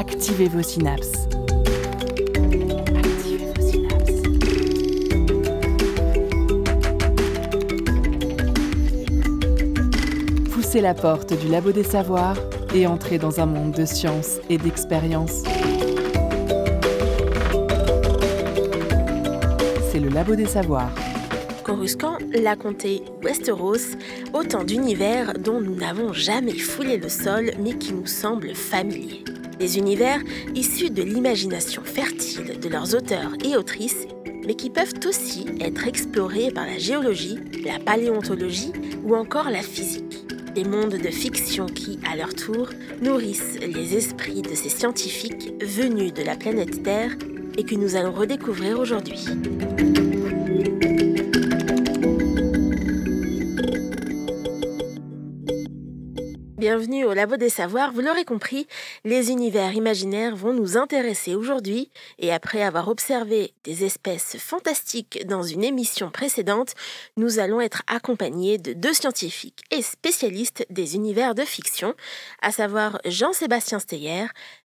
Activez vos synapses. Poussez la porte du labo des savoirs et entrez dans un monde de science et d'expérience. C'est le labo des savoirs. Coruscant, la comté Westeros, autant d'univers dont nous n'avons jamais foulé le sol mais qui nous semblent familiers. Des univers issus de l'imagination fertile de leurs auteurs et autrices, mais qui peuvent aussi être explorés par la géologie, la paléontologie ou encore la physique. Des mondes de fiction qui, à leur tour, nourrissent les esprits de ces scientifiques venus de la planète Terre et que nous allons redécouvrir aujourd'hui. Bienvenue au Labo des Savoirs, vous l'aurez compris, les univers imaginaires vont nous intéresser aujourd'hui et après avoir observé des espèces fantastiques dans une émission précédente, nous allons être accompagnés de deux scientifiques et spécialistes des univers de fiction, à savoir Jean-Sébastien Steyer,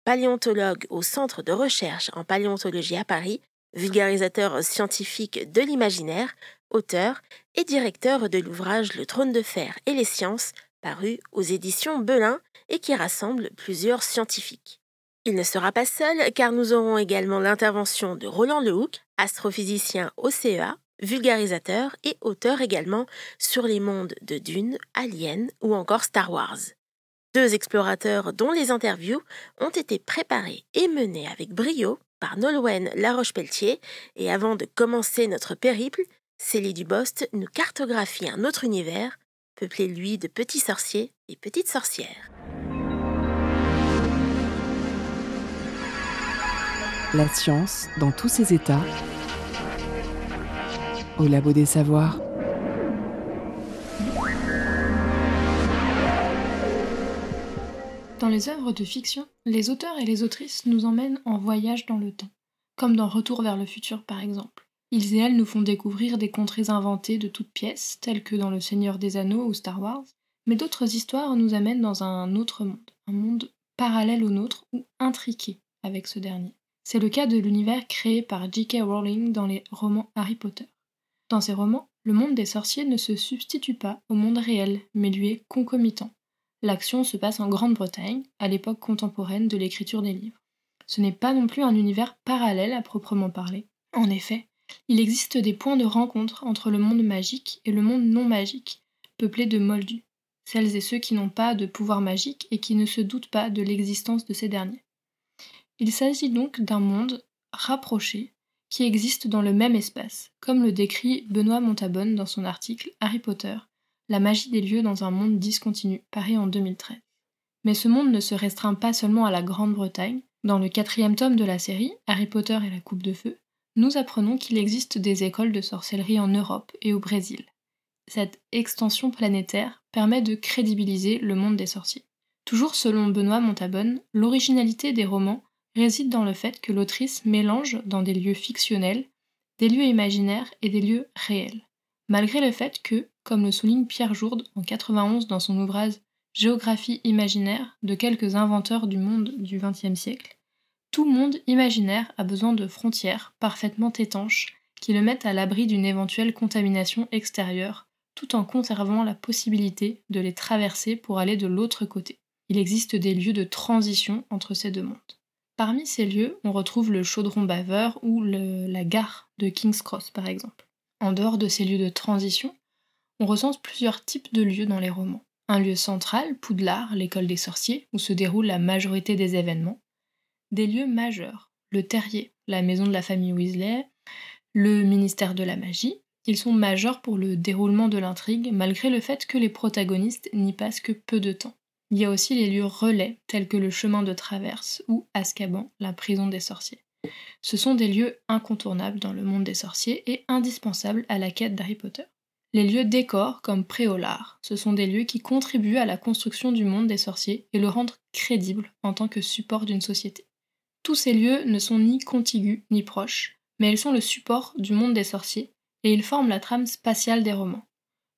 paléontologue au Centre de recherche en paléontologie à Paris, vulgarisateur scientifique de l'imaginaire, auteur et directeur de l'ouvrage Le trône de fer et les sciences paru aux éditions Belin et qui rassemble plusieurs scientifiques. Il ne sera pas seul car nous aurons également l'intervention de Roland Lehoucq, astrophysicien au CEA, vulgarisateur et auteur également sur les mondes de Dune, Alien ou encore Star Wars. Deux explorateurs dont les interviews ont été préparées et menées avec brio par Nolwenn Laroche-Pelletier et avant de commencer notre périple, Célie Dubost nous cartographie un autre univers, peuplé lui de petits sorciers et petites sorcières. La science dans tous ses états. Au labo des savoirs. Dans les œuvres de fiction, les auteurs et les autrices nous emmènent en voyage dans le temps, comme dans Retour vers le futur par exemple. Ils et elles nous font découvrir des contrées inventées de toutes pièces, telles que dans Le Seigneur des Anneaux ou Star Wars, mais d'autres histoires nous amènent dans un autre monde, un monde parallèle au nôtre ou intriqué avec ce dernier. C'est le cas de l'univers créé par J.K. Rowling dans les romans Harry Potter. Dans ces romans, le monde des sorciers ne se substitue pas au monde réel, mais lui est concomitant. L'action se passe en Grande-Bretagne, à l'époque contemporaine de l'écriture des livres. Ce n'est pas non plus un univers parallèle à proprement parler. En effet, il existe des points de rencontre entre le monde magique et le monde non magique, peuplé de moldus, celles et ceux qui n'ont pas de pouvoir magique et qui ne se doutent pas de l'existence de ces derniers. Il s'agit donc d'un monde rapproché qui existe dans le même espace, comme le décrit Benoît Montabonne dans son article Harry Potter, la magie des lieux dans un monde discontinu, paru en 2013. Mais ce monde ne se restreint pas seulement à la Grande-Bretagne. Dans le quatrième tome de la série, Harry Potter et la Coupe de Feu, nous apprenons qu'il existe des écoles de sorcellerie en Europe et au Brésil. Cette extension planétaire permet de crédibiliser le monde des sorciers. Toujours selon Benoît Montabonne, l'originalité des romans réside dans le fait que l'autrice mélange dans des lieux fictionnels des lieux imaginaires et des lieux réels, malgré le fait que, comme le souligne Pierre Jourde en 91 dans son ouvrage Géographie imaginaire de quelques inventeurs du monde du XXe siècle, tout monde imaginaire a besoin de frontières parfaitement étanches qui le mettent à l'abri d'une éventuelle contamination extérieure, tout en conservant la possibilité de les traverser pour aller de l'autre côté. Il existe des lieux de transition entre ces deux mondes. Parmi ces lieux, on retrouve le chaudron baveur ou la gare de King's Cross par exemple. En dehors de ces lieux de transition, on recense plusieurs types de lieux dans les romans. Un lieu central, Poudlard, l'école des sorciers, où se déroule la majorité des événements. Des lieux majeurs, le terrier, la maison de la famille Weasley, le ministère de la magie. Ils sont majeurs pour le déroulement de l'intrigue, malgré le fait que les protagonistes n'y passent que peu de temps. Il y a aussi les lieux relais, tels que le chemin de traverse ou Azkaban, la prison des sorciers. Ce sont des lieux incontournables dans le monde des sorciers et indispensables à la quête d'Harry Potter. Les lieux décors, comme Préolard, ce sont des lieux qui contribuent à la construction du monde des sorciers et le rendent crédible en tant que support d'une société. Tous ces lieux ne sont ni contigus ni proches, mais ils sont le support du monde des sorciers et ils forment la trame spatiale des romans.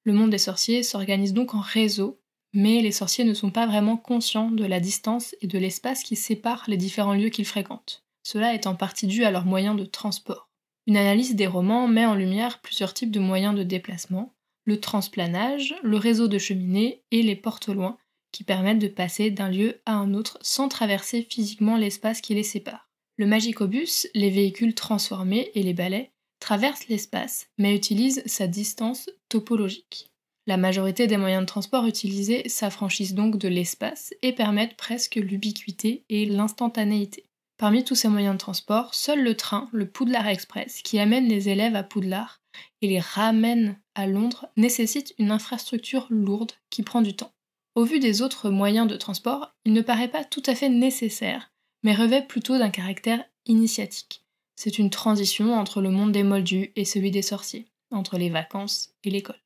Le monde des sorciers s'organise donc en réseau, mais les sorciers ne sont pas vraiment conscients de la distance et de l'espace qui sépare les différents lieux qu'ils fréquentent. Cela est en partie dû à leurs moyens de transport. Une analyse des romans met en lumière plusieurs types de moyens de déplacement, le transplanage, le réseau de cheminées et les portes loin, qui permettent de passer d'un lieu à un autre sans traverser physiquement l'espace qui les sépare. Le magicobus, les véhicules transformés et les balais traversent l'espace, mais utilisent sa distance topologique. La majorité des moyens de transport utilisés s'affranchissent donc de l'espace et permettent presque l'ubiquité et l'instantanéité. Parmi tous ces moyens de transport, seul le train, le Poudlard Express, qui amène les élèves à Poudlard et les ramène à Londres, nécessite une infrastructure lourde qui prend du temps. Au vu des autres moyens de transport, il ne paraît pas tout à fait nécessaire, mais revêt plutôt d'un caractère initiatique. C'est une transition entre le monde des moldus et celui des sorciers, entre les vacances et l'école.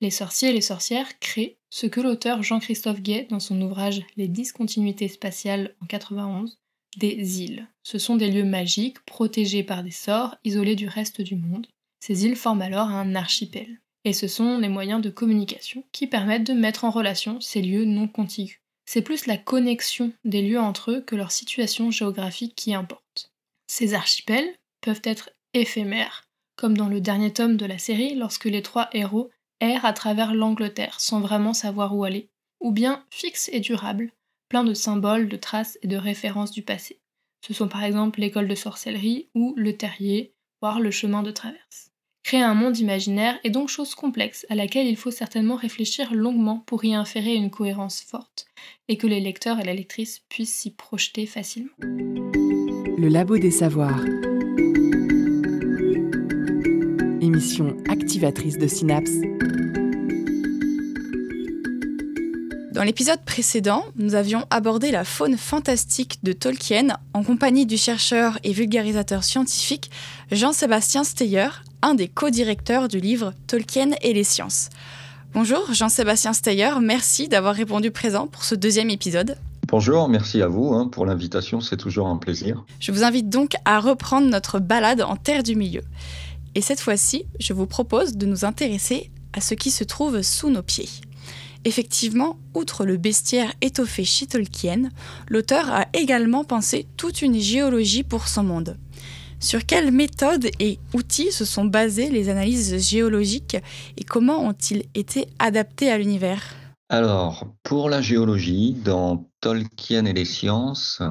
Les sorciers et les sorcières créent ce que l'auteur Jean-Christophe Gay, dans son ouvrage Les discontinuités spatiales en 91, des îles. Ce sont des lieux magiques, protégés par des sorts, isolés du reste du monde. Ces îles forment alors un archipel. Et ce sont les moyens de communication qui permettent de mettre en relation ces lieux non contigus. C'est plus la connexion des lieux entre eux que leur situation géographique qui importe. Ces archipels peuvent être éphémères, comme dans le dernier tome de la série lorsque les trois héros errent à travers l'Angleterre sans vraiment savoir où aller, ou bien fixes et durables, plein de symboles, de traces et de références du passé. Ce sont par exemple l'école de sorcellerie ou le terrier, voire le chemin de traverse. Créer un monde imaginaire est donc chose complexe à laquelle il faut certainement réfléchir longuement pour y inférer une cohérence forte et que les lecteurs et les lectrices puissent s'y projeter facilement. Le Labo des Savoirs. Émission activatrice de synapses Dans l'épisode précédent, nous avions abordé la faune fantastique de Tolkien en compagnie du chercheur et vulgarisateur scientifique Jean-Sébastien Steyer, un des co-directeurs du livre Tolkien et les sciences. Bonjour Jean-Sébastien Steyer, merci d'avoir répondu présent pour ce deuxième épisode. Bonjour, merci à vous hein, pour l'invitation, c'est toujours un plaisir. Je vous invite donc à reprendre notre balade en Terre du Milieu. Et cette fois-ci, je vous propose de nous intéresser à ce qui se trouve sous nos pieds. Effectivement, outre le bestiaire étoffé chez Tolkien, l'auteur a également pensé toute une géologie pour son monde. Sur quelles méthodes et outils se sont basées les analyses géologiques et comment ont-ils été adaptés à l'univers? Alors, pour la géologie, dans Tolkien et les sciences,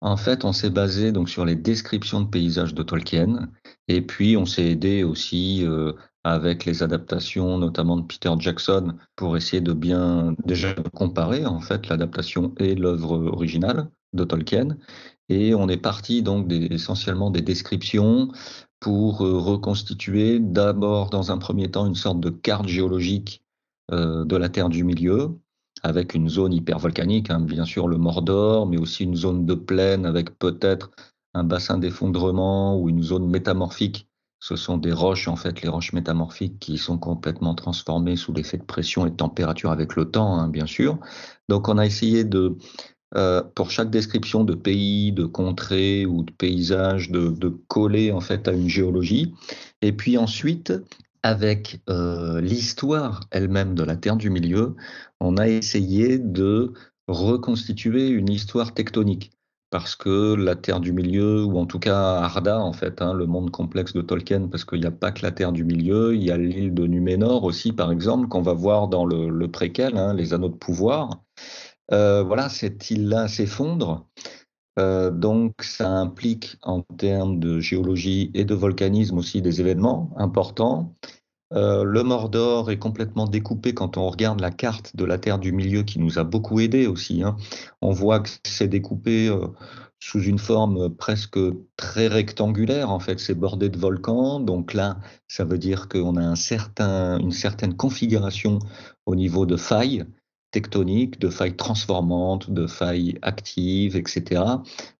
en fait, on s'est basé donc sur les descriptions de paysages de Tolkien, et puis on s'est aidé aussi euh, avec les adaptations notamment de Peter Jackson pour essayer de bien déjà comparer en fait l'adaptation et l'œuvre originale de Tolkien. Et on est parti donc essentiellement des descriptions pour euh, reconstituer d'abord dans un premier temps une sorte de carte géologique euh, de la Terre du Milieu avec une zone hypervolcanique, hein, bien sûr le Mordor, mais aussi une zone de plaine avec peut-être un bassin d'effondrement ou une zone métamorphique ce sont des roches, en fait, les roches métamorphiques qui sont complètement transformées sous l'effet de pression et de température avec le temps, hein, bien sûr. Donc, on a essayé de, euh, pour chaque description de pays, de contrées ou de paysages, de, coller en fait à une géologie. Et puis ensuite, avec euh, l'histoire elle-même de la Terre du Milieu, on a essayé de reconstituer une histoire tectonique parce que la Terre du Milieu, ou en tout cas Arda, en fait, hein, le monde complexe de Tolkien, parce qu'il n'y a pas que la Terre du Milieu, il y a l'île de Numénor aussi, par exemple, qu'on va voir dans le, préquel, hein, les Anneaux de Pouvoir. Euh, voilà, cette île-là s'effondre. Euh, donc, ça implique en termes de géologie et de volcanisme aussi des événements importants. Euh, le Mordor est complètement découpé quand on regarde la carte de la Terre du Milieu qui nous a beaucoup aidé aussi. Hein. On voit que c'est découpé sous une forme presque très rectangulaire. En fait, c'est bordé de volcans. Donc là, ça veut dire qu'on a un certain, une certaine configuration au niveau de failles tectoniques, de failles transformantes, de failles actives, etc.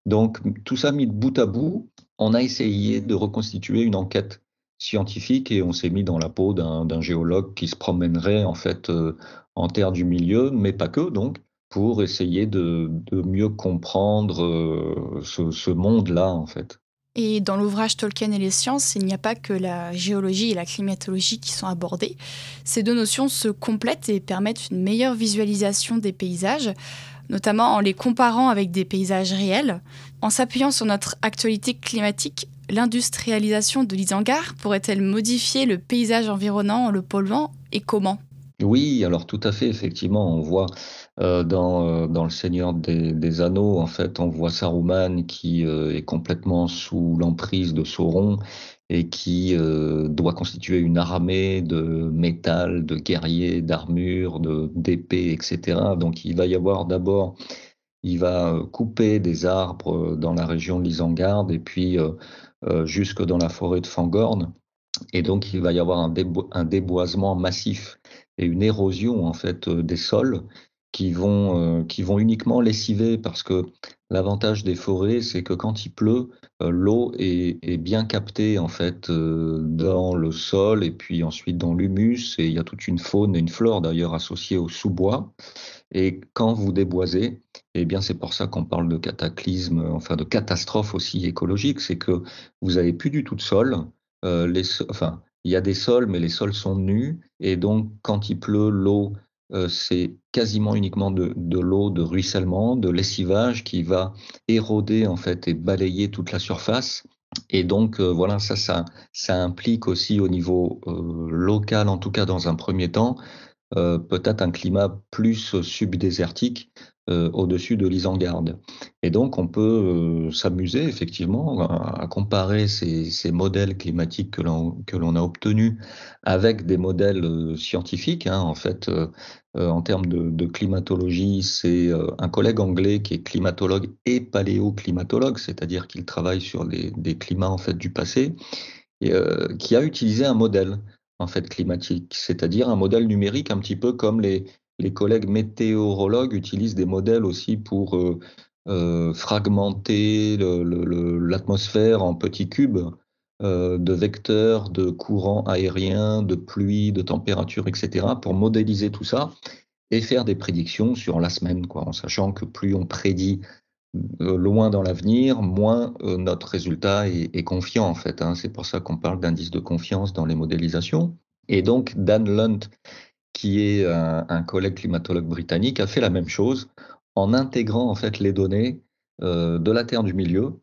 Donc tout ça mis de bout à bout, on a essayé de reconstituer une enquête scientifique et on s'est mis dans la peau d'un géologue qui se promènerait en fait euh, en terre du milieu, mais pas que donc, pour essayer de, mieux comprendre euh, ce, monde-là en fait. Et dans l'ouvrage Tolkien et les sciences, il n'y a pas que la géologie et la climatologie qui sont abordées. Ces deux notions se complètent et permettent une meilleure visualisation des paysages, notamment en les comparant avec des paysages réels. En s'appuyant sur notre actualité climatique, l'industrialisation de l'Isengard pourrait-elle modifier le paysage environnant en le polluant et comment? Oui, alors tout à fait, effectivement, on voit euh, dans, euh, dans Le Seigneur des, Anneaux, en fait, on voit Saruman qui euh, est complètement sous l'emprise de Sauron et qui doit constituer une armée de métal, de guerriers, d'armures, d'épées, etc. Donc il va y avoir d'abord, il va couper des arbres dans la région de l'Isengard et puis jusque dans la forêt de Fangorn. Et donc, il va y avoir un, un déboisement massif et une érosion en fait des sols qui vont, euh, qui vont uniquement lessiver parce que l'avantage des forêts, c'est que quand il pleut, euh, l'eau est, bien captée en fait euh, dans le sol et puis ensuite dans l'humus et il y a toute une faune et une flore d'ailleurs associée au sous-bois. Et quand vous déboisez, eh bien c'est pour ça qu'on parle de cataclysme, enfin de catastrophe aussi écologique, c'est que vous avez plus du tout de sol. les, enfin, il y a des sols, mais les sols sont nus et donc quand il pleut, l'eau c'est quasiment uniquement de, l'eau de ruissellement, de lessivage qui va éroder en fait et balayer toute la surface. Et donc euh, voilà, ça, ça, ça implique aussi au niveau euh, local, en tout cas dans un premier temps, peut-être un climat plus subdésertique euh, au-dessus de l'Isengarde. Et donc, on peut euh, s'amuser effectivement à, comparer ces, modèles climatiques que l'on a obtenus avec des modèles euh, scientifiques. Hein. En fait, en termes de, climatologie, c'est un collègue anglais qui est climatologue et paléoclimatologue, c'est-à-dire qu'il travaille sur des, climats en fait du passé, et, qui a utilisé un modèle en fait climatique, c'est-à-dire un modèle numérique un petit peu comme les, les collègues météorologues utilisent des modèles aussi pour euh, euh, fragmenter l'atmosphère en petits cubes euh, de vecteurs, de courants aériens, de pluie, de température, etc., pour modéliser tout ça et faire des prédictions sur la semaine, quoi, en sachant que plus on prédit loin dans l'avenir, moins notre résultat est, confiant en fait. Hein. C'est pour ça qu'on parle d'indice de confiance dans les modélisations. Et donc Dan Lunt qui est un, collègue climatologue britannique, a fait la même chose en intégrant en fait les données euh, de la Terre du milieu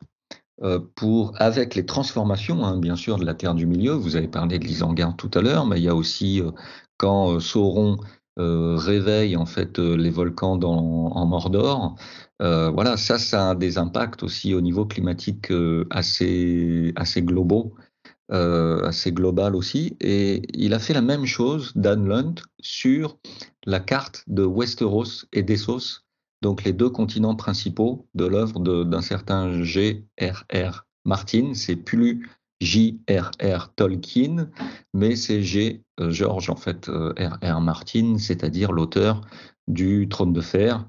euh, pour, avec les transformations, hein, bien sûr, de la Terre du milieu. Vous avez parlé de l'Isengard tout à l'heure, mais il y a aussi euh, quand Sauron réveille en fait les volcans dans, en Mordor. voilà, ça, ça a des impacts aussi au niveau climatique assez, assez globaux euh, assez global aussi. Et il a fait la même chose, Dan Lunt, sur la carte de Westeros et d'Essos, donc les deux continents principaux de l'œuvre d'un certain G.R.R. Martin. C'est plus J.R.R. Tolkien, mais c'est G. Euh, George, en fait, R.R. Euh, Martin, c'est-à-dire l'auteur du Trône de Fer,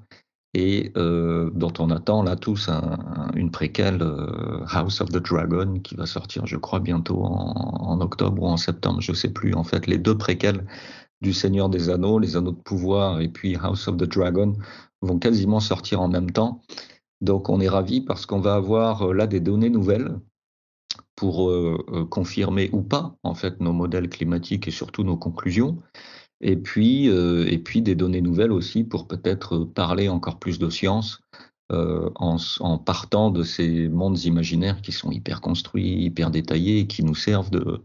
et euh, dont on attend là tous une préquelle euh, House of the Dragon qui va sortir, je crois, bientôt en, octobre ou en septembre, je sais plus. En fait, les deux préquelles du Seigneur des Anneaux, les Anneaux de pouvoir et puis House of the Dragon vont quasiment sortir en même temps. Donc on est ravi parce qu'on va avoir euh, là des données nouvelles pour confirmer ou pas en fait nos modèles climatiques et surtout nos conclusions et puis, euh, et puis des données nouvelles aussi pour peut-être parler encore plus de science euh, en, partant de ces mondes imaginaires qui sont hyper construits, hyper détaillés, qui nous servent de,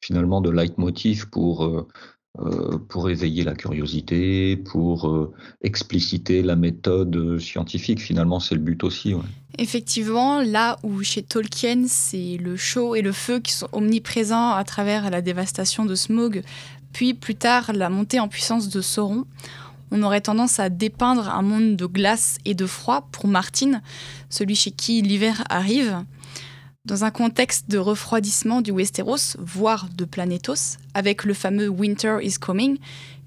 finalement de leitmotiv pour, euh, pour éveiller la curiosité, pour expliciter la méthode scientifique. Finalement, c'est le but aussi. Effectivement, là où chez Tolkien, c'est le chaud et le feu qui sont omniprésents à travers la dévastation de Smog, puis plus tard la montée en puissance de Sauron, on aurait tendance à dépeindre un monde de glace et de froid pour Martine, celui chez qui l'hiver arrive. Dans un contexte de refroidissement du Westeros, voire de Planetos, avec le fameux Winter is Coming,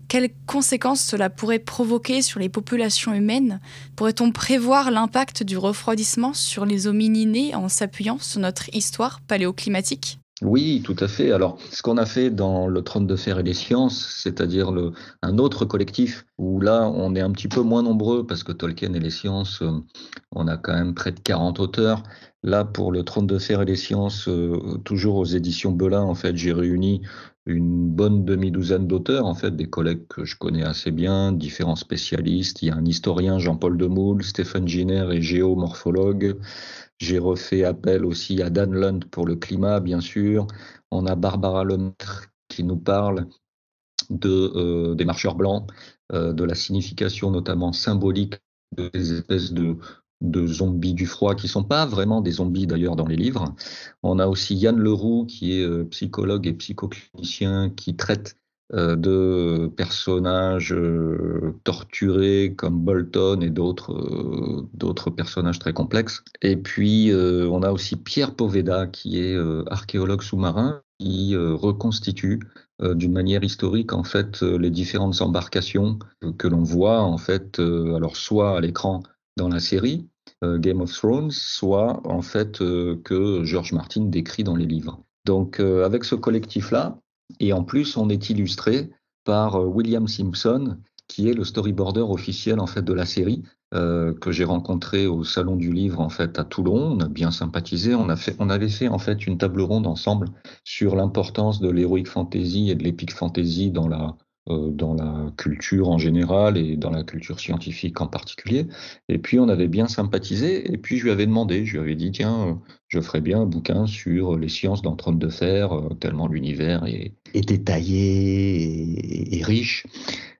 quelles conséquences cela pourrait provoquer sur les populations humaines? Pourrait-on prévoir l'impact du refroidissement sur les homininés en s'appuyant sur notre histoire paléoclimatique? Oui, tout à fait. Alors, ce qu'on a fait dans le Trône de fer et les sciences, c'est-à-dire un autre collectif où là, on est un petit peu moins nombreux parce que Tolkien et les sciences, euh, on a quand même près de 40 auteurs. Là, pour le Trône de fer et les sciences, euh, toujours aux éditions Belin, en fait, j'ai réuni une bonne demi-douzaine d'auteurs, en fait, des collègues que je connais assez bien, différents spécialistes. Il y a un historien, Jean-Paul Demoule, Stéphane Giner et géomorphologue. J'ai refait appel aussi à Dan Lund pour le climat, bien sûr. On a Barbara Lemaitre qui nous parle euh, des marcheurs blancs, euh, de la signification notamment symbolique des espèces de, de zombies du froid qui sont pas vraiment des zombies d'ailleurs dans les livres. On a aussi Yann Leroux qui est euh, psychologue et psychoclinicien qui traite de personnages euh, torturés comme Bolton et d'autres euh, d'autres personnages très complexes. Et puis on a aussi Pierre Poveda qui est archéologue sous-marin qui reconstitue d'une manière historique en fait les différentes embarcations que l'on voit en fait alors soit à l'écran dans la série Game of Thrones, soit en fait que George Martin décrit dans les livres. Donc avec ce collectif là, et en plus, on est illustré par euh, William Simpson, qui est le storyboarder officiel en fait de la série euh, que j'ai rencontré au salon du livre en fait à Toulon. On a bien sympathisé. On a fait, on avait fait en fait une table ronde ensemble sur l'importance de l'heroic fantasy et de l'epic fantasy dans la dans la culture en général et dans la culture scientifique en particulier. Et puis on avait bien sympathisé, et puis je lui avais demandé, je lui avais dit, tiens, euh, je ferais bien un bouquin sur les sciences dans Trône de Fer, euh, tellement l'univers est, détaillé et, riche.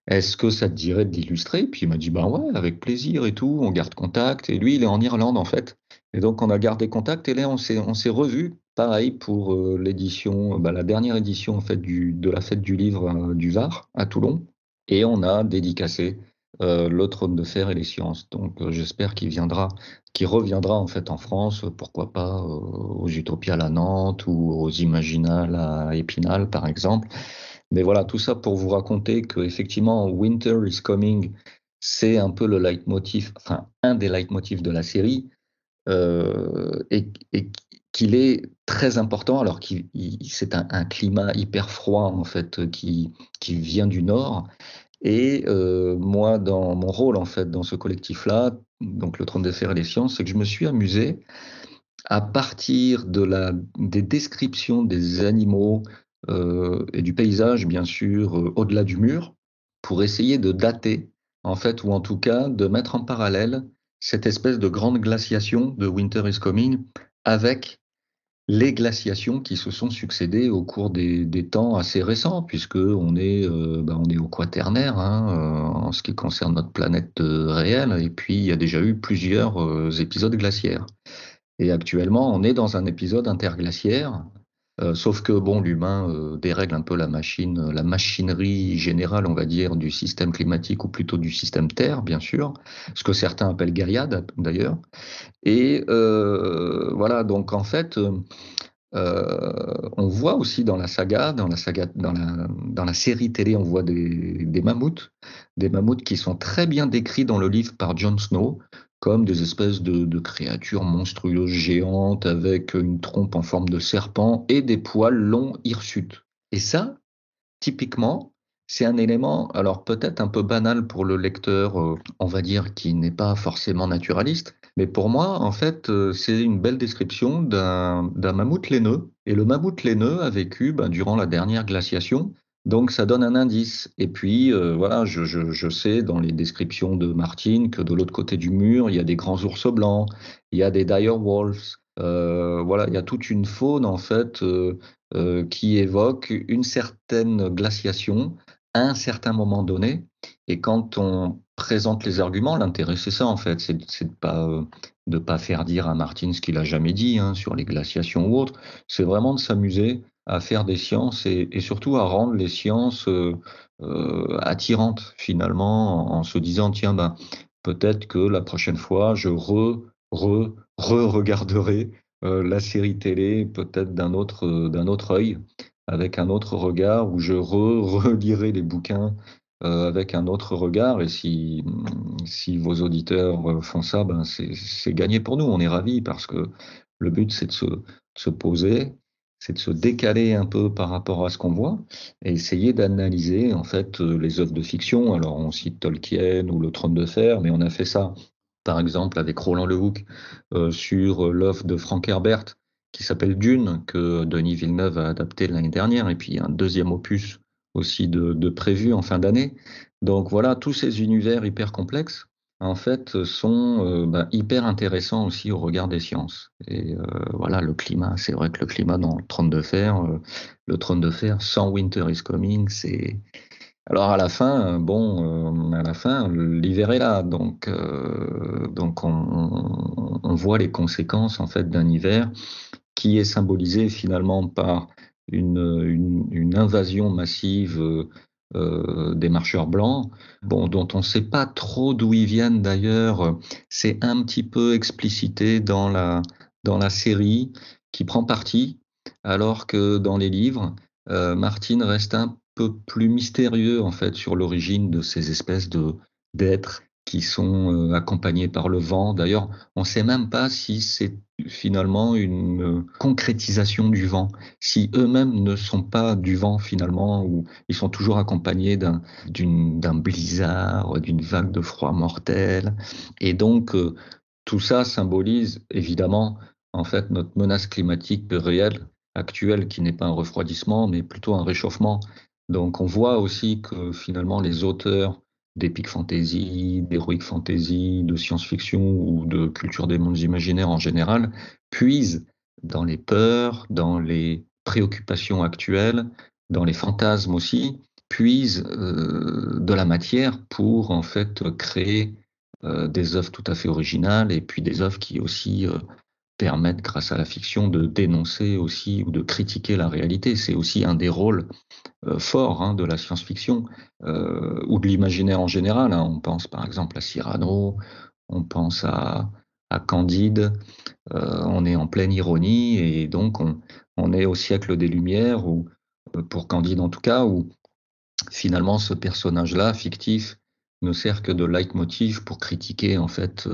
Est-ce que ça te dirait de l'illustrer? Puis il m'a dit, ben ouais, avec plaisir et tout, on garde contact. Et lui, il est en Irlande en fait. Et donc on a gardé contact, et là on s'est revus Pareil pour euh, l'édition, bah, la dernière édition en fait de la fête du livre euh, du Var à Toulon, et on a dédicacé euh, le trône de fer et les sciences. Donc j'espère qu'il viendra, qu'il reviendra en fait en France, pourquoi pas aux Utopiales à Nantes ou aux Imaginales à Épinal par exemple. Mais voilà, tout ça pour vous raconter que effectivement Winter is Coming, c'est un peu le leitmotiv, enfin un des leitmotifs de la série. et, qu'il est très important, alors que c'est un, climat hyper froid en fait qui, qui vient du nord. Et euh, moi, dans mon rôle en fait dans ce collectif-là, donc le Trône des Fers et les Sciences, c'est que je me suis amusé à partir de la, des descriptions des animaux euh, et du paysage, bien sûr, euh, au-delà du mur, pour essayer de dater, en fait, ou en tout cas de mettre en parallèle cette espèce de grande glaciation de Winter is Coming avec les glaciations qui se sont succédées au cours des, temps assez récents, puisque on est, euh, bah, on est au quaternaire hein, euh, en ce qui concerne notre planète euh, réelle, et puis il y a déjà eu plusieurs épisodes glaciaires. Et actuellement, on est dans un épisode interglaciaire, euh, sauf que bon, l'humain euh, dérègle un peu la machine, la machinerie générale, on va dire, du système climatique ou plutôt du système Terre, bien sûr, ce que certains appellent Gaïade d'ailleurs. Et euh, voilà, donc en fait, on voit aussi dans la saga, dans la saga, dans la, dans la série télé, on voit des, des mammouths, des mammouths qui sont très bien décrits dans le livre par Jon Snow comme des espèces de, créatures monstrueuses géantes avec une trompe en forme de serpent et des poils longs hirsutes. Et ça, typiquement, c'est un élément, alors peut-être un peu banal pour le lecteur, euh, on va dire, qui n'est pas forcément naturaliste, mais pour moi, en fait, euh, c'est une belle description d'un mammouth laineux. Et le mammouth laineux a vécu ben, durant la dernière glaciation donc ça donne un indice. Et puis euh, voilà, je, sais dans les descriptions de Martine que de l'autre côté du mur, il y a des grands ours blancs, il y a des dire wolves. Euh, voilà, il y a toute une faune en fait euh, qui évoque une certaine glaciation à un certain moment donné. Et quand on présente les arguments, l'intérêt c'est ça en fait, c'est de pas pas faire dire à Martine ce qu'il a jamais dit hein, sur les glaciations ou autres. C'est vraiment de s'amuser à faire des sciences et, surtout à rendre les sciences euh, euh, attirantes finalement en, se disant tiens ben peut-être que la prochaine fois je re re re regarderai euh, la série télé peut-être d'un autre d'un autre œil avec un autre regard où je re relirai les bouquins avec un autre regard. Et si si vos auditeurs font ça ben c'est gagné pour nous. On est ravis parce que le but c'est de se, de se poser c'est de se décaler un peu par rapport à ce qu'on voit et essayer d'analyser en fait les œuvres de fiction. Alors on cite Tolkien ou Le Trône de Fer, mais on a fait ça par exemple avec Roland Lehoucq euh, sur l'œuvre de Frank Herbert qui s'appelle Dune que Denis Villeneuve a adapté l'année dernière et puis un deuxième opus aussi de, prévu en fin d'année. Donc voilà, tous ces univers hyper complexes en fait, sont euh, bah, hyper intéressants aussi au regard des sciences. Et euh, voilà, le climat, c'est vrai que le climat dans le trône de fer, euh, le trône de fer sans Winter is Coming, c'est. Alors à la fin, bon, à la fin, l'hiver est là, donc donc on, voit les conséquences en fait d'un hiver qui est symbolisé finalement par une, une invasion massive euh, des marcheurs blancs, bon, dont on ne sait pas trop d'où ils viennent d'ailleurs. C'est un petit peu explicité dans la, dans la série qui prend parti, alors que dans les livres, euh, Martine reste un peu plus mystérieux en fait sur l'origine de ces espèces de d'êtres qui sont euh, accompagnés par le vent. D'ailleurs, on ne sait même pas si c'est finalement une euh, concrétisation du vent, si eux-mêmes ne sont pas du vent finalement, ou ils sont toujours accompagnés d'un blizzard, d'une vague de froid mortel. Et donc, euh, tout ça symbolise évidemment en fait notre menace climatique réelle, actuelle, qui n'est pas un refroidissement, mais plutôt un réchauffement. Donc on voit aussi que finalement les auteurs d'épique fantasy, d'heroic fantasy, de science-fiction ou de culture des mondes imaginaires en général, puisent dans les peurs, dans les préoccupations actuelles, dans les fantasmes aussi, puisent euh, de la matière pour en fait créer euh, des œuvres tout à fait originales et puis des œuvres qui aussi euh, permettent, grâce à la fiction, de dénoncer aussi ou de critiquer la réalité. C'est aussi un des rôles euh, forts hein, de la science-fiction euh, ou de l'imaginaire en général. Hein. On pense par exemple à Cyrano, on pense à, Candide. Euh, on est en pleine ironie et donc on, on, est au siècle des Lumières, ou pour Candide en tout cas, où finalement ce personnage-là, fictif, ne sert que de leitmotiv pour critiquer en fait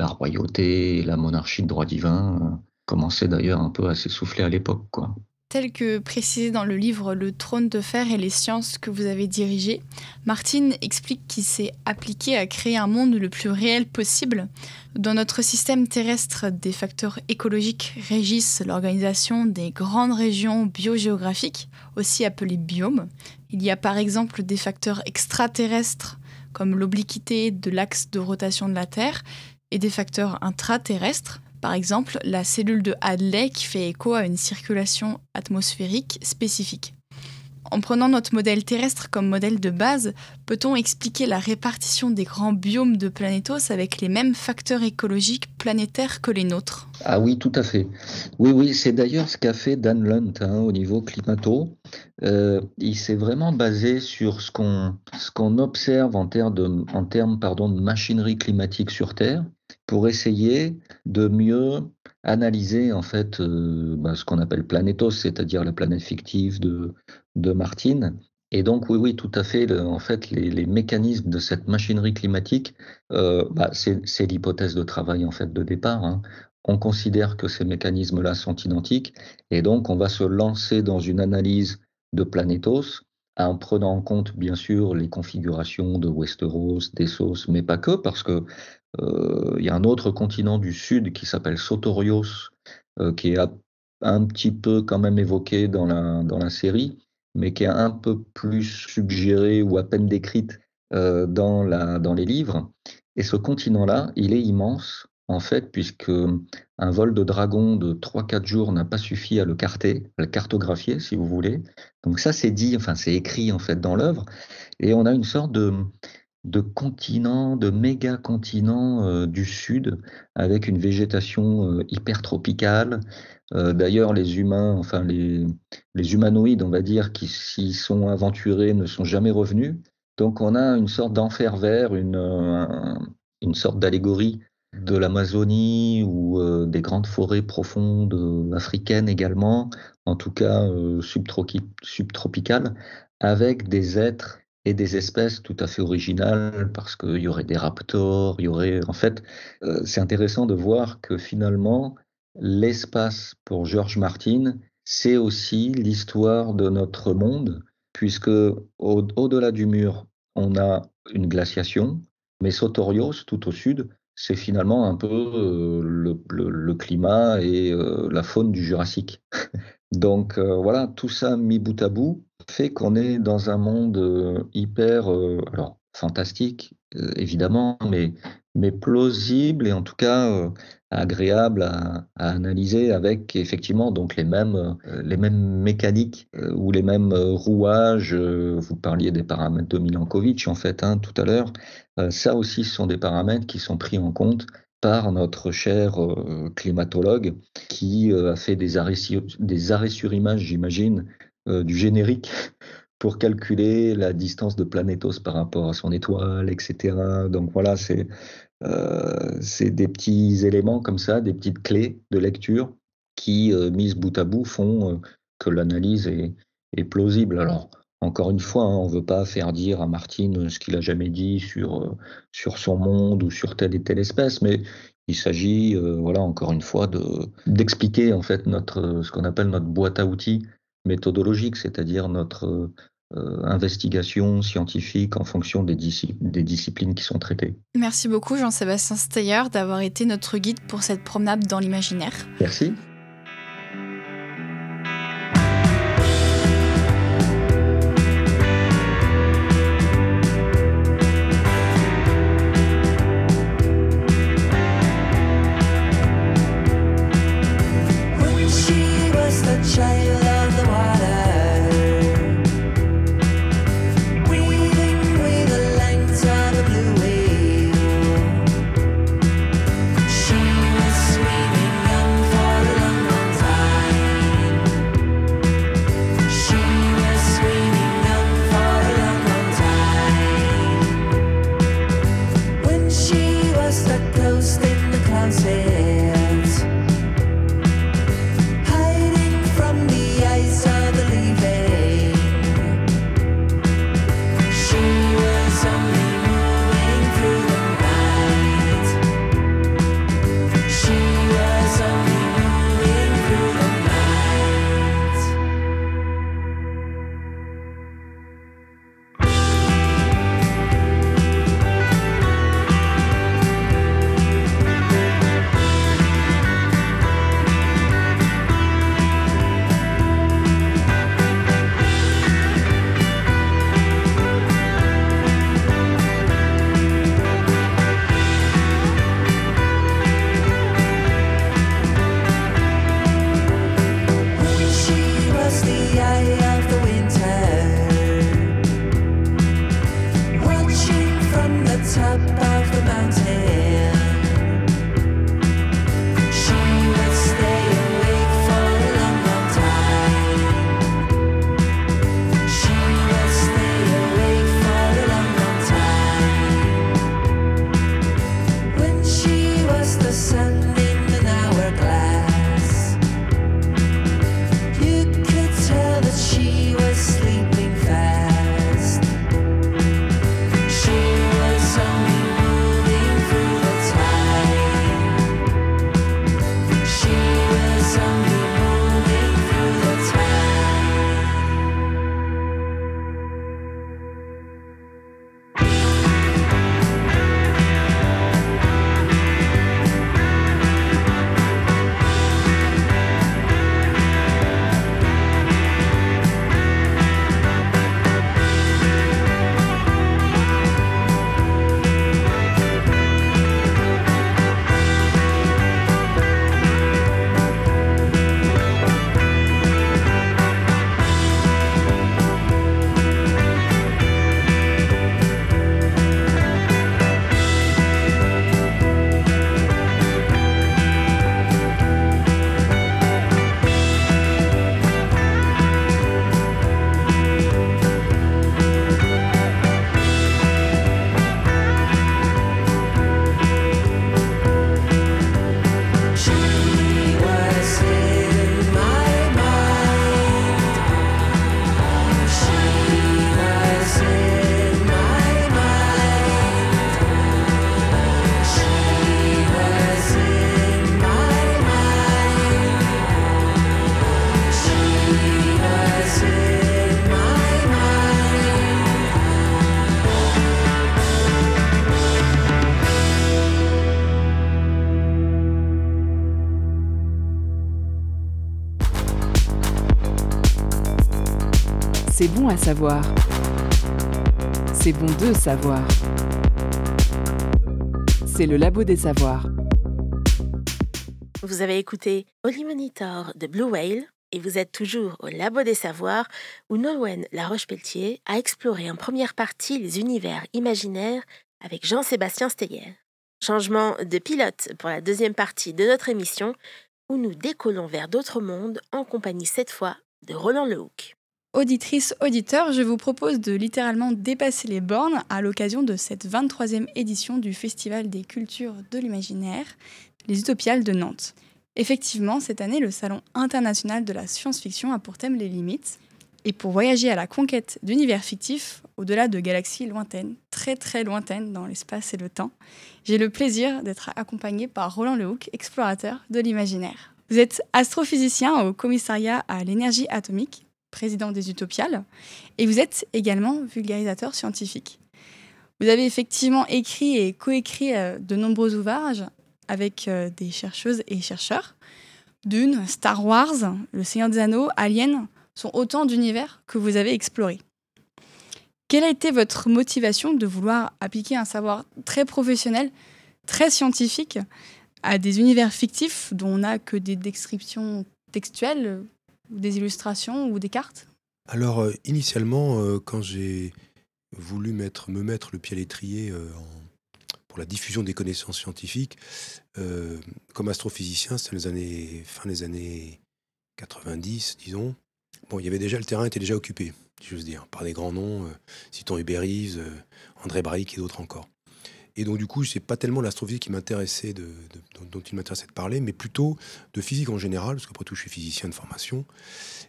la royauté et la monarchie de droit divin euh, commençaient d'ailleurs un peu à s'essouffler à l'époque. quoi. Tel que précisé dans le livre Le trône de fer et les sciences que vous avez dirigé, Martine explique qu'il s'est appliqué à créer un monde le plus réel possible. Dans notre système terrestre, des facteurs écologiques régissent l'organisation des grandes régions biogéographiques, aussi appelées biomes. Il y a par exemple des facteurs extraterrestres comme l'obliquité de l'axe de rotation de la Terre, et des facteurs intraterrestres, par exemple la cellule de Hadley qui fait écho à une circulation atmosphérique spécifique. En prenant notre modèle terrestre comme modèle de base, peut-on expliquer la répartition des grands biomes de Planétos avec les mêmes facteurs écologiques planétaires que les nôtres? Ah oui, tout à fait. Oui, oui, c'est d'ailleurs ce qu'a fait Dan Lunt hein, au niveau climato. Euh, il s'est vraiment basé sur ce qu'on observe en termes de, de machinerie climatique sur Terre pour essayer de mieux analyser en fait euh, bah, ce qu'on appelle Planétos, c'est-à-dire la planète fictive de, Martine. Et donc oui, oui, tout à fait. en fait, les, mécanismes de cette machinerie climatique, euh, bah, c'est l'hypothèse de travail en fait de départ. Hein. On considère que ces mécanismes-là sont identiques, et donc on va se lancer dans une analyse de Planétos en prenant en compte bien sûr les configurations de Westeros, d'Essos, mais pas que, parce que il y a un autre continent du sud qui s'appelle Sotorios, euh, qui est un petit peu quand même évoqué dans la, série, mais qui est un peu plus suggéré ou à peine décrite euh, dans, dans les livres. Et ce continent-là, il est immense, en fait, puisque un vol de dragon de 3-4 jours n'a pas suffi à le carter, à le cartographier, si vous voulez. Donc ça, c'est dit, enfin, c'est écrit, en fait, dans l'œuvre. Et on a une sorte de, de continents, de méga continents euh, du sud, avec une végétation euh, hyper tropicale. Euh, d'ailleurs, les humains, enfin les, les, humanoïdes, on va dire, qui s'y sont aventurés, ne sont jamais revenus. Donc, on a une sorte d'enfer vert, une, une sorte d'allégorie de l'Amazonie ou des grandes forêts profondes africaines également, en tout cas subtropicales, avec des êtres et des espèces tout à fait originales parce qu'il y aurait des raptors, il y aurait en fait, euh, c'est intéressant de voir que finalement l'espace pour George Martin, c'est aussi l'histoire de notre monde, puisque au-delà du mur, on a une glaciation, mais Sotorios, tout au sud, c'est finalement un peu euh, le, climat et euh, la faune du Jurassique. Donc euh, voilà, tout ça mis bout à bout fait qu'on est dans un monde hyper, alors fantastique évidemment, mais, mais plausible et en tout cas agréable à, analyser avec effectivement donc les mêmes, les mêmes mécaniques ou les mêmes rouages. vous parliez des paramètres de Milankovitch en fait hein, tout à l'heure. ça aussi, ce sont des paramètres qui sont pris en compte par notre cher climatologue qui a fait des arrêts, sur image, j'imagine, du générique pour calculer la distance de Planétos par rapport à son étoile, etc. Donc voilà, c'est euh, des petits éléments comme ça, des petites clés de lecture qui, euh, mises bout à bout, font euh, que l'analyse est, est, plausible. Alors, encore une fois, hein, on ne veut pas faire dire à Martine ce qu'il a jamais dit sur, sur son monde ou sur telle et telle espèce, mais il s'agit, voilà, encore une fois, d'expliquer en fait notre, ce qu'on appelle notre boîte à outils méthodologique, c'est-à-dire notre euh, investigation scientifique en fonction des, des, disciplines qui sont traitées. Merci beaucoup Jean-Sébastien Steyer d'avoir été notre guide pour cette promenade dans l'imaginaire. Merci. À savoir. C'est bon de savoir. C'est le Labo des Savoirs. Vous avez écouté Holy Monitor de Blue Whale et vous êtes toujours au Labo des Savoirs où Nolwenn La Roche-Pelletier a exploré en première partie les univers imaginaires avec Jean-Sébastien Steyer. Changement de pilote pour la deuxième partie de notre émission où nous décollons vers d'autres mondes en compagnie cette fois de Roland Lehoucq. Auditrice, auditeur, je vous propose de littéralement dépasser les bornes à l'occasion de cette 23e édition du Festival des cultures de l'imaginaire, les Utopiales de Nantes. Effectivement, cette année, le Salon international de la science-fiction a pour thème les limites. Et pour voyager à la conquête d'univers fictifs, au-delà de galaxies lointaines, très très lointaines dans l'espace et le temps, j'ai le plaisir d'être accompagné par Roland Lehoucq, explorateur de l'imaginaire. Vous êtes astrophysicien au commissariat à l'énergie atomique président des Utopiales, et vous êtes également vulgarisateur scientifique. Vous avez effectivement écrit et coécrit euh, de nombreux ouvrages avec euh, des chercheuses et chercheurs. Dune, Star Wars, Le Seigneur des Anneaux, Alien sont autant d'univers que vous avez explorés. Quelle a été votre motivation de vouloir appliquer un savoir très professionnel, très scientifique, à des univers fictifs dont on n'a que des descriptions textuelles des illustrations ou des cartes? Alors, euh, initialement, euh, quand j'ai voulu me mettre le pied à l'étrier euh, pour la diffusion des connaissances scientifiques, comme astrophysicien, c'était les années, fin des années 90, disons. Bon, il y avait déjà, le terrain était déjà occupé, si j'ose dire, par des grands noms, citons Hubert Reeves, André Braic et d'autres encore. Et donc, du coup, c'est pas tellement l'astrophysique qui m'intéressait, de, dont il m'intéressait de parler, mais plutôt de physique en général, parce qu'après tout, je suis physicien de formation,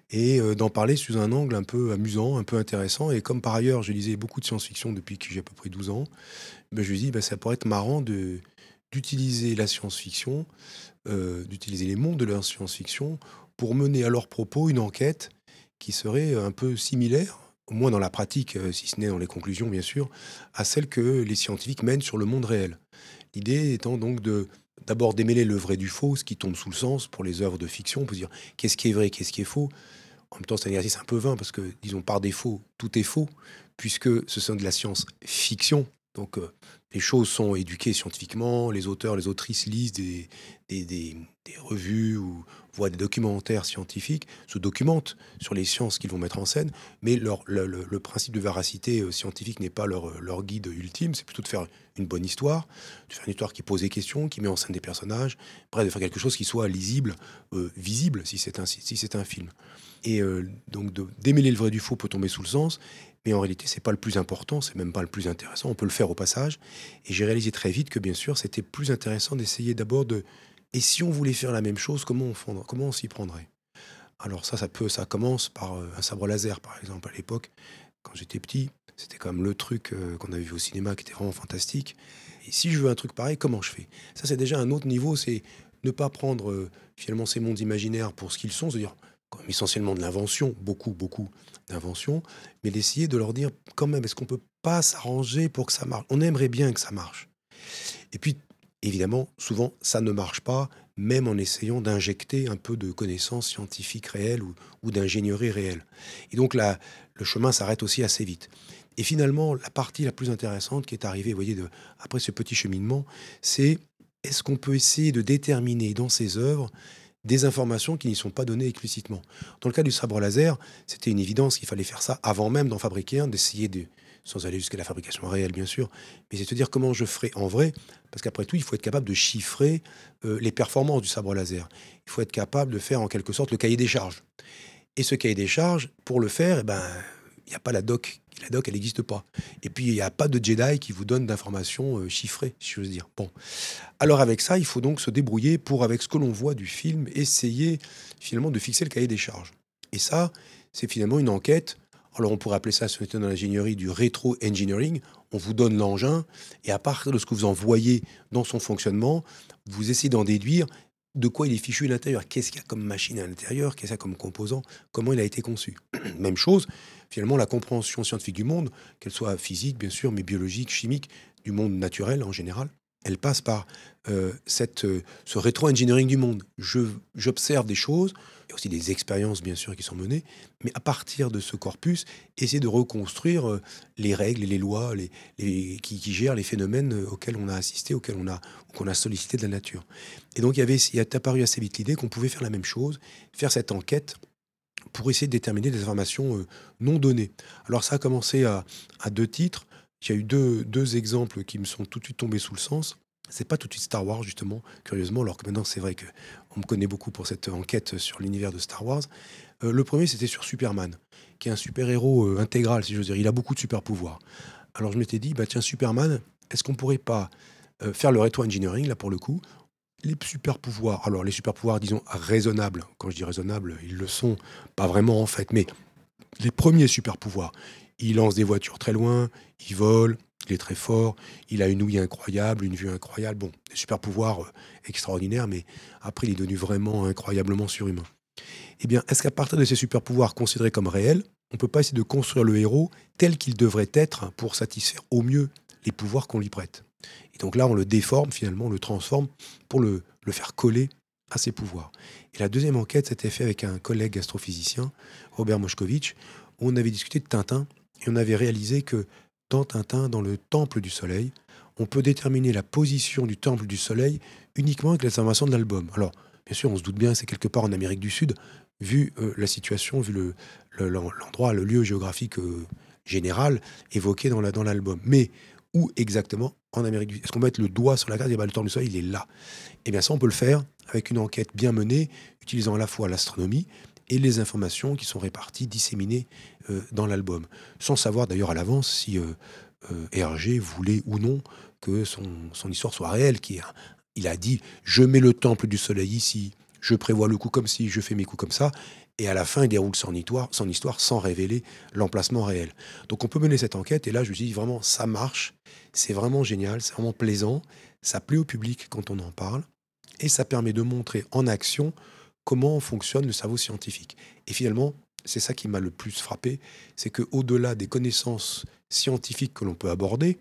et euh, d'en parler sous un angle un peu amusant, un peu intéressant. Et comme par ailleurs, je lisais beaucoup de science-fiction depuis que j'ai à peu près 12 ans, ben, je me suis dit, ben, ça pourrait être marrant d'utiliser la science-fiction, euh, d'utiliser les mondes de la science-fiction pour mener à leur propos une enquête qui serait un peu similaire au moins dans la pratique, euh, si ce n'est dans les conclusions bien sûr, à celle que les scientifiques mènent sur le monde réel. L'idée étant donc de d'abord démêler le vrai du faux, ce qui tombe sous le sens pour les œuvres de fiction, on peut dire qu'est-ce qui est vrai, qu'est-ce qui est faux. En même temps, c'est un exercice un peu vain parce que, disons, par défaut, tout est faux, puisque ce sont de la science-fiction. Donc, euh, les choses sont éduquées scientifiquement, les auteurs, les autrices lisent des, des, des, revues ou voient des documentaires scientifiques, se documentent sur les sciences qu'ils vont mettre en scène, mais leur, le, principe de véracité euh, scientifique n'est pas leur, leur, guide ultime, c'est plutôt de faire une bonne histoire, de faire une histoire qui pose des questions, qui met en scène des personnages, bref, de faire quelque chose qui soit lisible, euh, visible si c'est un, si un film. Et euh, donc de démêler le vrai du faux peut tomber sous le sens, mais en réalité, c'est pas le plus important, c'est même pas le plus intéressant. On peut le faire au passage. Et j'ai réalisé très vite que, bien sûr, c'était plus intéressant d'essayer d'abord de. Et si on voulait faire la même chose, comment on, comment on s'y prendrait? Alors ça, ça peut, ça commence par euh, un sabre laser, par exemple, à l'époque, quand j'étais petit. C'était comme le truc euh, qu'on avait vu au cinéma qui était vraiment fantastique. Et si je veux un truc pareil, comment je fais? Ça, c'est déjà un autre niveau. C'est ne pas prendre euh, finalement ces mondes imaginaires pour ce qu'ils sont, c'est-à-dire essentiellement de l'invention, beaucoup, beaucoup d'invention, mais d'essayer de leur dire quand même, est-ce qu'on peut pas s'arranger pour que ça marche? On aimerait bien que ça marche. Et puis, évidemment, souvent, ça ne marche pas, même en essayant d'injecter un peu de connaissances scientifiques réelles ou, d'ingénierie réelle. Et donc le chemin s'arrête aussi assez vite. Et finalement, la partie la plus intéressante qui est arrivée, vous voyez, de, après ce petit cheminement, c'est est-ce qu'on peut essayer de déterminer dans ces œuvres des informations qui n'y sont pas données explicitement? Dans le cas du sabre laser, c'était une évidence qu'il fallait faire ça avant même d'en fabriquer un, d'essayer de, sans aller jusqu'à la fabrication réelle bien sûr, mais c'est de dire comment je ferai en vrai, parce qu'après tout, il faut être capable de chiffrer euh, les performances du sabre laser. Il faut être capable de faire en quelque sorte le cahier des charges. Et ce cahier des charges, pour le faire, eh ben, il n'y a pas la doc la doc, elle n'existe pas. Et puis, il n'y a pas de Jedi qui vous donne d'informations euh, chiffrées, si j'ose dire. Bon. Alors, avec ça, il faut donc se débrouiller pour, avec ce que l'on voit du film, essayer finalement de fixer le cahier des charges. Et ça, c'est finalement une enquête. Alors, on pourrait appeler ça, était dans l'ingénierie, du rétro-engineering. On vous donne l'engin, et à partir de ce que vous en voyez dans son fonctionnement, vous essayez d'en déduire de quoi il est fichu à l'intérieur, qu'est-ce qu'il y a comme machine à l'intérieur, qu'est-ce qu'il y a comme composant, comment il a été conçu? Même chose, finalement, la compréhension scientifique du monde, qu'elle soit physique, bien sûr, mais biologique, chimique, du monde naturel en général, elle passe par euh, cette, euh, ce rétro-engineering du monde. J'observe des choses, il y a aussi des expériences bien sûr qui sont menées, mais à partir de ce corpus, essayer de reconstruire euh, les règles et les lois les, qui, gèrent les phénomènes auxquels on a assisté, auxquels on a, qu'on a sollicité de la nature. Et donc il y avait, il est apparu assez vite l'idée qu'on pouvait faire la même chose, faire cette enquête pour essayer de déterminer des informations non données. Alors ça a commencé à, à deux titres. Il y a eu deux, deux exemples qui me sont tout de suite tombés sous le sens. C'est pas tout de suite Star Wars, justement, curieusement, alors que maintenant c'est vrai qu'on me connaît beaucoup pour cette enquête sur l'univers de Star Wars. Euh, le premier, c'était sur Superman, qui est un super-héros euh, intégral, si veux dire. Il a beaucoup de super-pouvoirs. Alors je m'étais dit, bah tiens, Superman, est-ce qu'on pourrait pas euh, faire le rétro-engineering, là pour le coup? Les super-pouvoirs, alors les super-pouvoirs, disons, raisonnables. Quand je dis raisonnables, ils le sont pas vraiment en fait, mais les premiers super-pouvoirs, il lance des voitures très loin, il vole, il est très fort, il a une ouïe incroyable, une vue incroyable. Bon, des super pouvoirs euh, extraordinaires, mais après, il est devenu vraiment incroyablement surhumain. Eh bien, est-ce qu'à partir de ces super pouvoirs considérés comme réels, on ne peut pas essayer de construire le héros tel qu'il devrait être pour satisfaire au mieux les pouvoirs qu'on lui prête? Et donc là, on le déforme finalement, on le transforme pour le, faire coller à ses pouvoirs. Et la deuxième enquête s'était faite avec un collègue astrophysicien, Robert Moshkovitch, où on avait discuté de Tintin et on avait réalisé que dans Tintin, dans le Temple du Soleil, on peut déterminer la position du Temple du Soleil uniquement avec les informations de l'album. Alors, bien sûr, on se doute bien, c'est quelque part en Amérique du Sud, vu euh, la situation, vu l'endroit, le, lieu géographique euh, général évoqué dans l'album. Mais où exactement en Amérique du Sud Est-ce qu'on met le doigt sur la carte et bah, le Temple du Soleil, il est là Eh bien, ça, on peut le faire avec une enquête bien menée, utilisant à la fois l'astronomie, et les informations qui sont réparties, disséminées euh, dans l'album. Sans savoir d'ailleurs à l'avance si euh, euh, Hergé voulait ou non que son, histoire soit réelle. Il a dit Je mets le temple du soleil ici, je prévois le coup comme si, je fais mes coups comme ça. Et à la fin, il déroule son histoire, son histoire sans révéler l'emplacement réel. Donc on peut mener cette enquête. Et là, je me dis vraiment, ça marche. C'est vraiment génial. C'est vraiment plaisant. Ça plaît au public quand on en parle. Et ça permet de montrer en action comment fonctionne le cerveau scientifique. Et finalement, c'est ça qui m'a le plus frappé, c'est que au-delà des connaissances scientifiques que l'on peut aborder,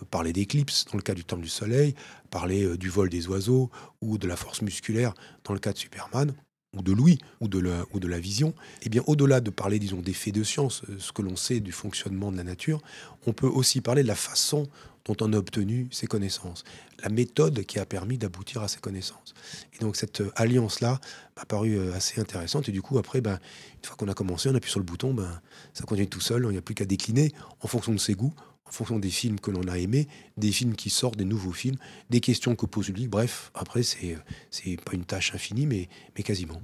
euh, parler d'éclipses dans le cas du temps du soleil, parler euh, du vol des oiseaux ou de la force musculaire dans le cas de Superman, ou de l'ouïe, ou de la, vision, eh bien au-delà de parler, disons, des faits de science, euh, ce que l'on sait du fonctionnement de la nature, on peut aussi parler de la façon dont on a obtenu ces connaissances, la méthode qui a permis d'aboutir à ces connaissances. Et donc cette euh, alliance-là m'a paru euh, assez intéressante. Et du coup, après, ben, une fois qu'on a commencé, on appuie sur le bouton, ben, ça continue tout seul, il n'y a plus qu'à décliner en fonction de ses goûts, en fonction des films que l'on a aimés, des films qui sortent, des nouveaux films, des questions que pose le public. Bref, après, c'est c'est pas une tâche infinie, mais, mais quasiment.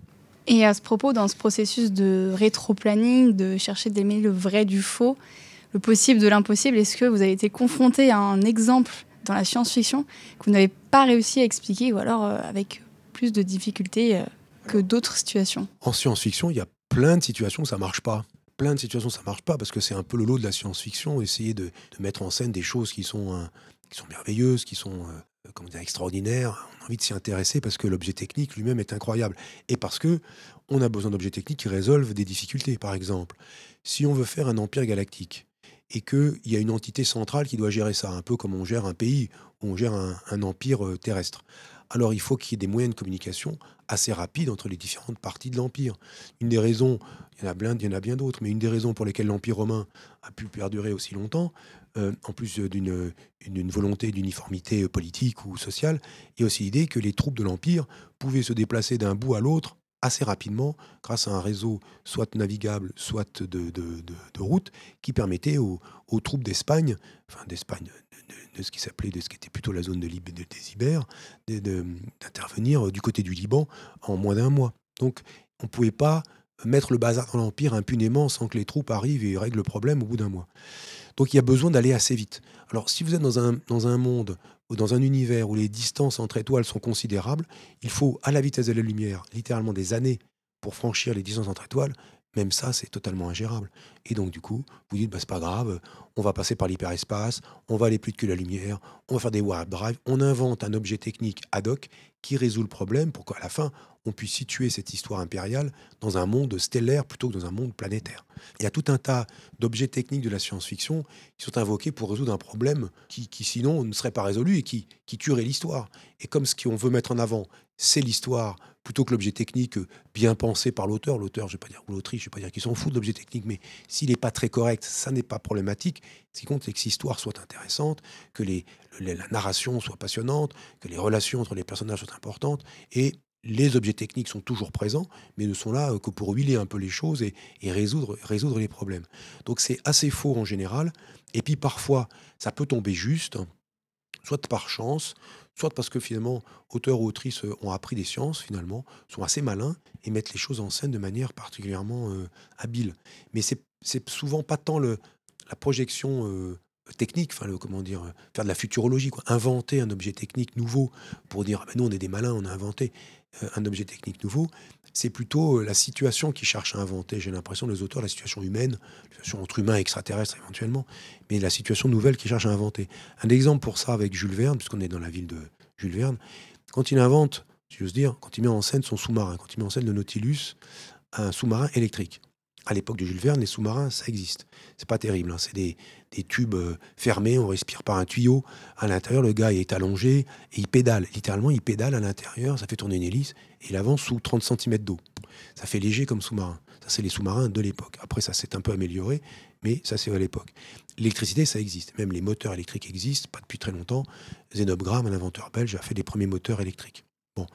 Et à ce propos, dans ce processus de rétro-planning, de chercher d'aimer le vrai du faux, le possible de l'impossible, est-ce que vous avez été confronté à un exemple dans la science-fiction que vous n'avez pas réussi à expliquer ou alors euh, avec plus de difficultés euh, que d'autres situations? En science-fiction, il y a plein de situations où ça marche pas. Plein de situations où ça marche pas parce que c'est un peu le lot de la science-fiction, essayer de, mettre en scène des choses qui sont, euh, qui sont merveilleuses, qui sont comment dire, extraordinaires. On a envie de s'y intéresser parce que l'objet technique lui-même est incroyable et parce que on a besoin d'objets techniques qui résolvent des difficultés. Par exemple, si on veut faire un empire galactique, et qu'il y a une entité centrale qui doit gérer ça, un peu comme on gère un pays, on gère un, empire euh, terrestre. Alors il faut qu'il y ait des moyens de communication assez rapides entre les différentes parties de l'Empire. Une des raisons, il y en a bien, il y en a bien d'autres, mais une des raisons pour lesquelles l'Empire romain a pu perdurer aussi longtemps, euh, en plus d'une volonté d'uniformité politique ou sociale, il y a aussi l'idée que les troupes de l'Empire pouvaient se déplacer d'un bout à l'autre assez rapidement grâce à un réseau soit navigable, soit de, de, route, qui permettait aux, troupes d'Espagne, enfin d'Espagne, de, ce qui s'appelait, de ce qui était plutôt la zone de, des Ibères, d'intervenir du côté du Liban en moins d'un mois. Donc on ne pouvait pas mettre le bazar dans l'Empire impunément sans que les troupes arrivent et règlent le problème au bout d'un mois. Donc il y a besoin d'aller assez vite. Alors si vous êtes dans un, dans un monde dans un univers où les distances entre étoiles sont considérables, il faut à la vitesse de la lumière littéralement des années pour franchir les distances entre étoiles. Même ça, c'est totalement ingérable. Et donc, du coup, vous dites, bah, c'est pas grave, on va passer par l'hyperespace, on va aller plus que la lumière, on va faire des warp drive, on invente un objet technique ad hoc qui résout le problème pour qu'à la fin, on puisse situer cette histoire impériale dans un monde stellaire plutôt que dans un monde planétaire. Il y a tout un tas d'objets techniques de la science-fiction qui sont invoqués pour résoudre un problème qui, sinon ne serait pas résolu et qui, qui tuerait l'histoire. Et comme ce qu'on veut mettre en avant, c'est l'histoire plutôt que l'objet technique bien pensé par l'auteur. L'auteur, je ne vais pas dire, ou l'autrice, je vais pas dire qu'ils s'en foutent de l'objet technique, mais s'il n'est pas très correct, ça n'est pas problématique. Ce qui compte, c'est que l'histoire soit intéressante, que la narration soit passionnante, que les relations entre les personnages soient importantes. Et les objets techniques sont toujours présents, mais ne sont là que pour huiler un peu les choses et, résoudre, les problèmes. Donc c'est assez faux en général. Et puis parfois, ça peut tomber juste, soit par chance, soit parce que finalement, auteurs ou autrices euh, ont appris des sciences, finalement, sont assez malins et mettent les choses en scène de manière particulièrement euh, habile. Mais c'est souvent pas tant la projection euh, technique, comment dire, faire de la futurologie, inventer un objet technique nouveau pour dire, ah ben nous, on est des malins, on a inventé un objet technique nouveau. C'est plutôt la situation qui cherche à inventer, j'ai l'impression, les auteurs, la situation humaine, la situation entre humains et extraterrestres éventuellement, mais la situation nouvelle qui cherche à inventer. Un exemple pour ça avec Jules Verne, puisqu'on est dans la ville de Jules Verne, quand il invente, si j'ose dire, quand il met en scène son sous-marin, quand il met en scène le Nautilus, un sous-marin électrique. À l'époque de Jules Verne, les sous-marins, ça existe. C'est pas terrible. Hein. C'est des, tubes euh, fermés, on respire par un tuyau. À l'intérieur, le gars est allongé et il pédale. Littéralement, il pédale à l'intérieur, ça fait tourner une hélice et il avance sous 30 cm d'eau. Ça fait léger comme sous-marin. Ça, c'est les sous-marins de l'époque. Après, ça s'est un peu amélioré, mais ça, c'est à l'époque. L'électricité, ça existe. Même les moteurs électriques existent, pas depuis très longtemps. Zenob un inventeur belge, a fait les premiers moteurs électriques. Bon,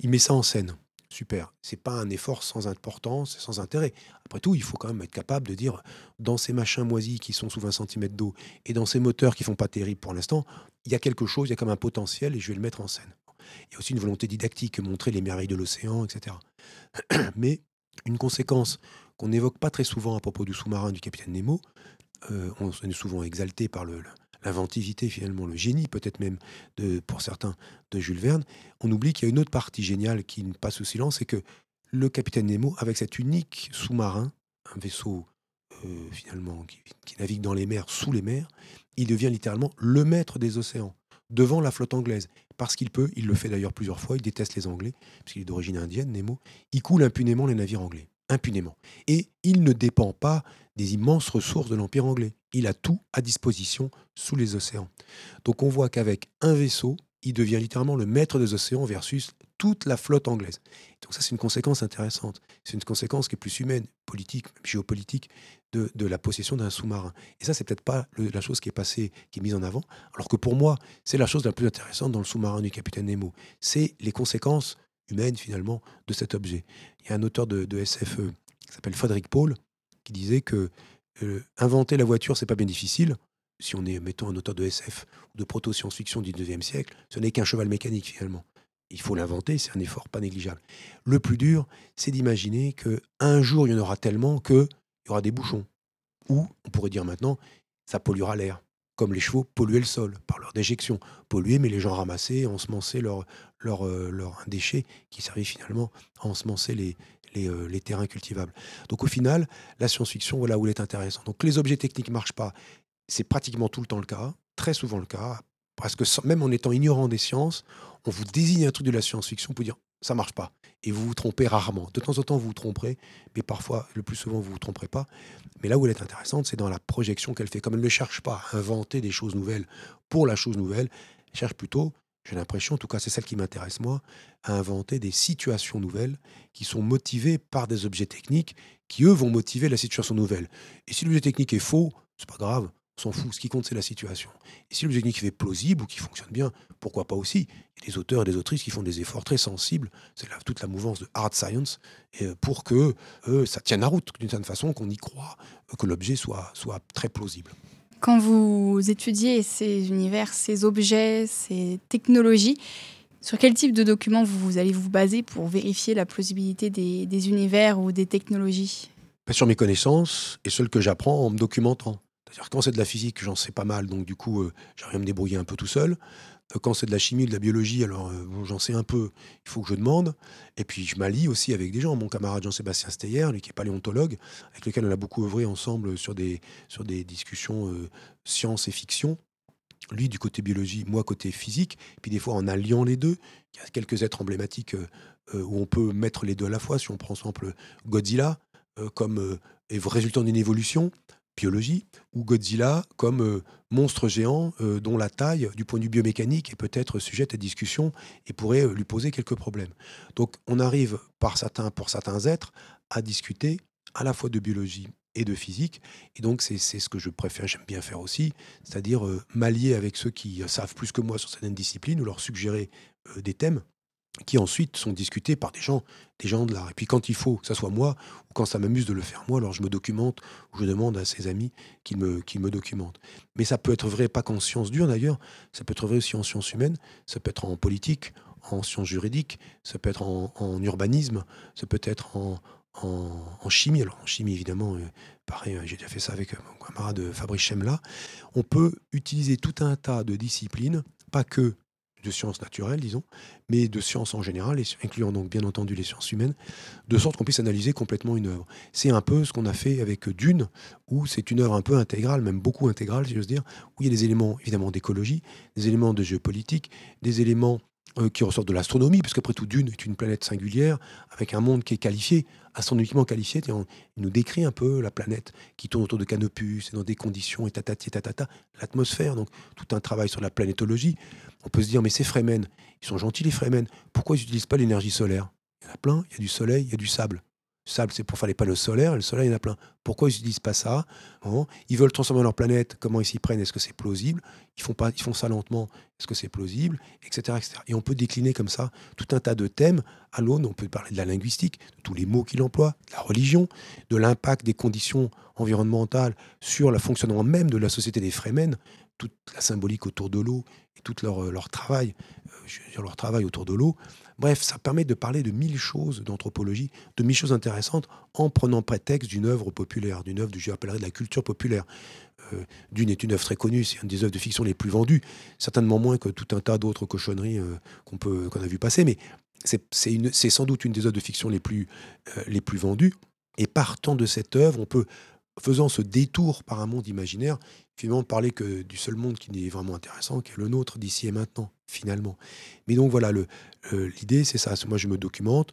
il met ça en scène. Super. C'est pas un effort sans importance, sans intérêt. Après tout, il faut quand même être capable de dire, dans ces machins moisis qui sont sous 20 cm d'eau et dans ces moteurs qui font pas terrible pour l'instant, il y a quelque chose, il y a comme un potentiel et je vais le mettre en scène. Il y a aussi une volonté didactique, montrer les merveilles de l'océan, etc. Mais une conséquence qu'on n'évoque pas très souvent à propos du sous-marin du capitaine Nemo, euh, on est souvent exalté par l'inventivité, finalement, le génie, peut-être même de, pour certains, de Jules Verne. On oublie qu'il y a une autre partie géniale qui passe au silence, c'est que le capitaine Nemo, avec cet unique sous-marin, un vaisseau euh, finalement qui, navigue dans les mers, sous les mers, il devient littéralement le maître des océans, devant la flotte anglaise. Parce qu'il peut, il le fait d'ailleurs plusieurs fois, il déteste les Anglais, puisqu'il est d'origine indienne, Nemo, il coule impunément les navires anglais impunément. Et il ne dépend pas des immenses ressources de l'Empire anglais. Il a tout à disposition sous les océans. Donc on voit qu'avec un vaisseau, il devient littéralement le maître des océans versus toute la flotte anglaise. Donc ça, c'est une conséquence intéressante. C'est une conséquence qui est plus humaine, politique, géopolitique, de, la possession d'un sous-marin. Et ça, c'est peut-être pas la chose qui est passée, qui est mise en avant, alors que pour moi, c'est la chose la plus intéressante dans le sous-marin du capitaine Nemo. C'est les conséquences humaine finalement de cet objet. Il y a un auteur de, de SFE qui s'appelle Frédéric Paul qui disait que euh, inventer la voiture, c'est pas bien difficile. Si on est, mettons, un auteur de SF ou de proto-science-fiction du 19e siècle, ce n'est qu'un cheval mécanique finalement. Il faut l'inventer, c'est un effort pas négligeable. Le plus dur, c'est d'imaginer que un jour il y en aura tellement que il y aura des bouchons. Ou, on pourrait dire maintenant, ça polluera l'air comme les chevaux, polluaient le sol par leur déjection. Polluer, mais les gens ramassaient, ensemençaient leurs leur, euh, leur déchets qui servait finalement à ensemencer les, les, euh, les, terrains cultivables. Donc au final, la science-fiction, voilà où elle est intéressante. Donc les objets techniques ne marchent pas, c'est pratiquement tout le temps le cas, très souvent le cas, parce que même en étant ignorant des sciences, on vous désigne un truc de la science-fiction pour dire ça marche pas. Et vous vous trompez rarement. De temps en temps, vous vous tromperez, mais parfois, le plus souvent, vous vous tromperez pas. Mais là où elle est intéressante, c'est dans la projection qu'elle fait. Comme elle ne cherche pas à inventer des choses nouvelles pour la chose nouvelle, elle cherche plutôt, j'ai l'impression, en tout cas c'est celle qui m'intéresse moi, à inventer des situations nouvelles qui sont motivées par des objets techniques qui, eux, vont motiver la situation nouvelle. Et si l'objet technique est faux, c'est pas grave, s'en fout. Ce qui compte, c'est la situation. Et si technique est plausible ou qui fonctionne bien, pourquoi pas aussi Il y a des auteurs et des autrices qui font des efforts très sensibles, c'est toute la mouvance de hard science, euh, pour que euh, ça tienne la route d'une certaine façon, qu'on y croit, euh, que l'objet soit, soit très plausible. Quand vous étudiez ces univers, ces objets, ces technologies, sur quel type de documents vous, allez vous baser pour vérifier la plausibilité des, des univers ou des technologies? Sur mes connaissances et celles que j'apprends en me documentant. Quand c'est de la physique, j'en sais pas mal, donc du coup, euh, j'arrive à me débrouiller un peu tout seul. Euh, quand c'est de la chimie, de la biologie, alors euh, j'en sais un peu, il faut que je demande. Et puis je m'allie aussi avec des gens. Mon camarade Jean-Sébastien Steyer, lui qui est paléontologue, avec lequel on a beaucoup œuvré ensemble sur des, sur des discussions science et fiction. lui du côté biologie, moi côté physique, puis des fois en alliant les deux. Il y a quelques êtres emblématiques où on peut mettre les deux à la fois. Si on prend exemple Godzilla comme résultant d'une évolution, biologie, ou Godzilla comme monstre géant dont la taille, du point de vue biomécanique, est peut-être sujette à discussion et pourrait lui poser quelques problèmes. Donc on arrive par certains, pour certains êtres à discuter à la fois de biologie et de physique. Et donc, c'est ce que je préfère, j'aime bien faire aussi, c'est-à-dire m'allier avec ceux qui savent plus que moi sur certaines disciplines ou leur suggérer des thèmes qui ensuite sont discutés par des gens, des gens de l'art. Et puis quand il faut que ça soit moi, ou quand ça m'amuse de le faire moi, alors je me documente, ou je demande à ses amis qu'ils me, qu'ils me documentent. Mais ça peut être vrai, pas qu'en sciences dures d'ailleurs, ça peut être vrai aussi en sciences humaines, ça peut être en politique, en sciences juridiques, ça peut être en, urbanisme, ça peut être en, en, chimie. Alors en chimie évidemment, euh, pareil, j'ai déjà fait ça avec mon camarade Fabrice Chemla. On peut utiliser tout un tas de disciplines, pas que de sciences naturelles, disons, mais de sciences en général, incluant donc bien entendu les sciences humaines, de sorte qu'on puisse analyser complètement une œuvre. C'est un peu ce qu'on a fait avec Dune, où c'est une œuvre un peu intégrale, même beaucoup intégrale, si j'ose dire, où il y a des éléments évidemment d'écologie, des éléments de géopolitique, des éléments euh, qui ressortent de l'astronomie, parce qu'après tout, Dune est une planète singulière, avec un monde qui est qualifié, astronomiquement qualifié. Il nous décrit un peu la planète qui tourne autour de Canopus, et dans des conditions, et tatati, tatata, l'atmosphère, donc tout un travail sur la planétologie. On peut se dire, mais ces Fremen, ils sont gentils les Fremen, pourquoi ils n'utilisent pas l'énergie solaire? Il y en a plein, il y a du soleil, il y a du sable sable, c'est pour faire les panneaux solaires. Le soleil, il y en a plein. Pourquoi ils n'utilisent pas ça Ils veulent transformer leur planète. Comment ils s'y prennent Est-ce que c'est plausible? Ils font, pas, ils font ça lentement. Est-ce que c'est plausible? Etc., etc. Et on peut décliner comme ça tout un tas de thèmes à l'aune. On peut parler de la linguistique, de tous les mots qu'il emploie, de la religion, de l'impact des conditions environnementales sur le fonctionnement même de la société des Fremen, toute la symbolique autour de l'eau et tout leur, leur travail, euh, leur travail autour de l'eau. Bref, ça permet de parler de mille choses d'anthropologie, de mille choses intéressantes, en prenant prétexte d'une œuvre populaire, d'une œuvre, je appellerais de la culture populaire. Euh, Dune est une œuvre très connue, c'est une des œuvres de fiction les plus vendues, certainement moins que tout un tas d'autres cochonneries euh, qu'on peut qu'on a vu passer, mais c'est sans doute une des œuvres de fiction les plus, euh, les plus vendues. Et partant de cette œuvre, on peut, faisant ce détour par un monde imaginaire, finalement parler que du seul monde qui est vraiment intéressant, qui est le nôtre d'ici et maintenant, finalement. Mais donc voilà, l'idée c'est ça. Moi je me documente,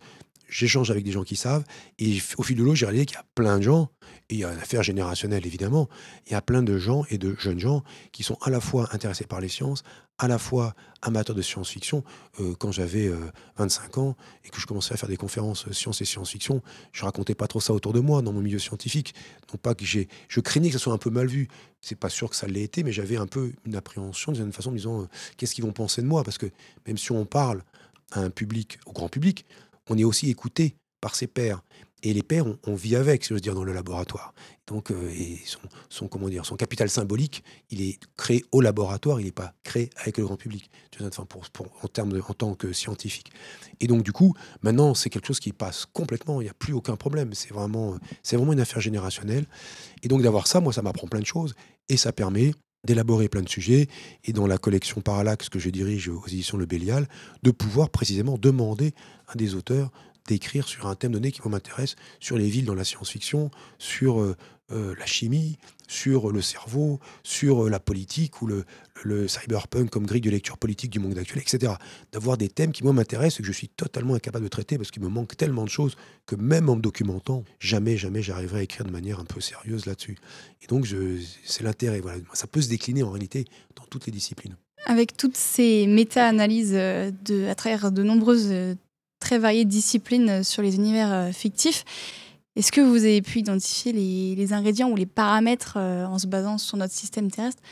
j'échange avec des gens qui savent, et au fil de l'eau, j'ai réalisé qu'il y a plein de gens, et il y a une affaire générationnelle évidemment, il y a plein de gens et de jeunes gens qui sont à la fois intéressés par les sciences, à la fois amateurs de science-fiction. Euh, quand j'avais 25 euh, ans et que je commençais à faire des conférences euh, sciences et science-fiction, je racontais pas trop ça autour de moi dans mon milieu scientifique. Non pas que j'ai, je craignais que ça soit un peu mal vu. C'est pas sûr que ça l'ait été, mais j'avais un peu une appréhension d'une façon, disant qu'est-ce qu'ils vont penser de moi, parce que même si on parle à un public, au grand public, on est aussi écouté par ses pairs. Et les pairs, on, vit avec, si veux dire, dans le laboratoire. Donc, euh, son, comment dire, son capital symbolique, il est créé au laboratoire, il n'est pas créé avec le grand public, en, termes en tant que scientifique. Et donc, du coup, maintenant, c'est quelque chose qui passe complètement, il n'y a plus aucun problème. C'est vraiment, c'est vraiment une affaire générationnelle. Et donc, d'avoir ça, moi, ça m'apprend plein de choses. Et ça permet d'élaborer plein de sujets et dans la collection Parallax que je dirige aux éditions Le Bélial, de pouvoir précisément demander à des auteurs d'écrire sur un thème donné qui m'intéresse, sur les villes dans la science-fiction, sur euh, euh, la chimie, sur le cerveau, sur euh, la politique ou le, cyberpunk comme grille de lecture politique du monde actuel, etc. D'avoir des thèmes qui moi m'intéressent et que je suis totalement incapable de traiter parce qu'il me manque tellement de choses que même en me documentant, jamais, jamais j'arriverai à écrire de manière un peu sérieuse là-dessus. Et donc c'est l'intérêt. Voilà. Ça peut se décliner en réalité dans toutes les disciplines. Avec toutes ces méta-analyses de, à travers de nombreuses très variées disciplines euh, sur les univers euh, fictifs. Est-ce que vous avez pu identifier les, ingrédients ou les paramètres euh, en se basant sur notre système terrestre?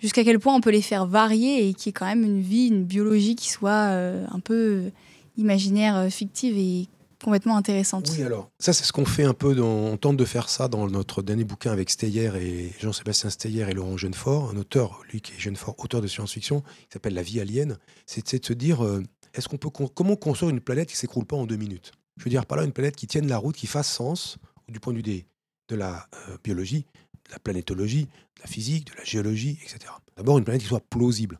Jusqu'à quel point on peut les faire varier et qu'il y ait quand même une vie, une biologie qui soit un peu imaginaire, fictive et complètement intéressante? Oui, alors, ça, c'est ce qu'on fait un peu. Dans, on tente de faire ça dans notre dernier bouquin avec Steyer et Jean-Sébastien Steyer et Laurent Jeunefort, un auteur, lui qui est Jeunefort, auteur de science-fiction, qui s'appelle La vie alien. C'est de se dire, est-ce qu'on peut comment construire une planète qui s'écroule pas en deux minutes? Je veux dire par là une planète qui tienne la route, qui fasse sens du point de vue de la euh, biologie, de la planétologie, de la physique, de la géologie, etc. D'abord une planète qui soit plausible.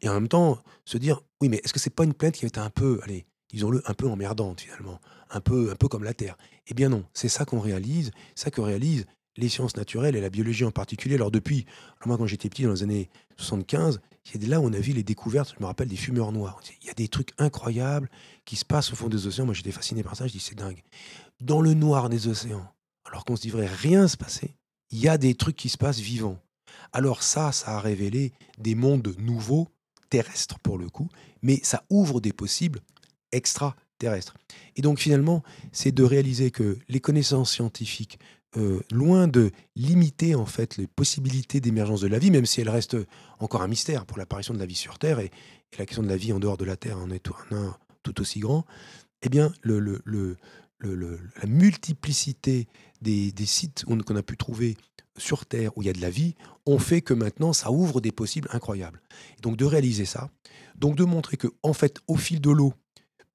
Et en même temps, se dire, oui, mais est-ce que c'est pas une planète qui est un peu, allez, disons-le, un peu emmerdante finalement, un peu, un peu comme la Terre Eh bien non, c'est ça qu'on réalise, ça que réalisent les sciences naturelles et la biologie en particulier. Alors depuis, moi quand j'étais petit dans les années 75, c'est là où on a vu les découvertes, je me rappelle des fumeurs noirs. Il y a des trucs incroyables qui se passent au fond des océans. Moi j'étais fasciné par ça, je dis c'est dingue. Dans le noir des océans, alors qu'on se devrait rien se passer, il y a des trucs qui se passent vivants. Alors ça, ça a révélé des mondes nouveaux, terrestres pour le coup, mais ça ouvre des possibles extraterrestres. Et donc finalement, c'est de réaliser que les connaissances scientifiques, euh, loin de limiter en fait les possibilités d'émergence de la vie, même si elle reste encore un mystère pour l'apparition de la vie sur Terre, et, la question de la vie en dehors de la Terre en est un, tout aussi grand, eh bien le, le, la multiplicité des, des sites qu'on a pu trouver sur Terre où il y a de la vie ont fait que maintenant ça ouvre des possibles incroyables. donc de réaliser ça, donc de montrer que en fait au fil de l'eau,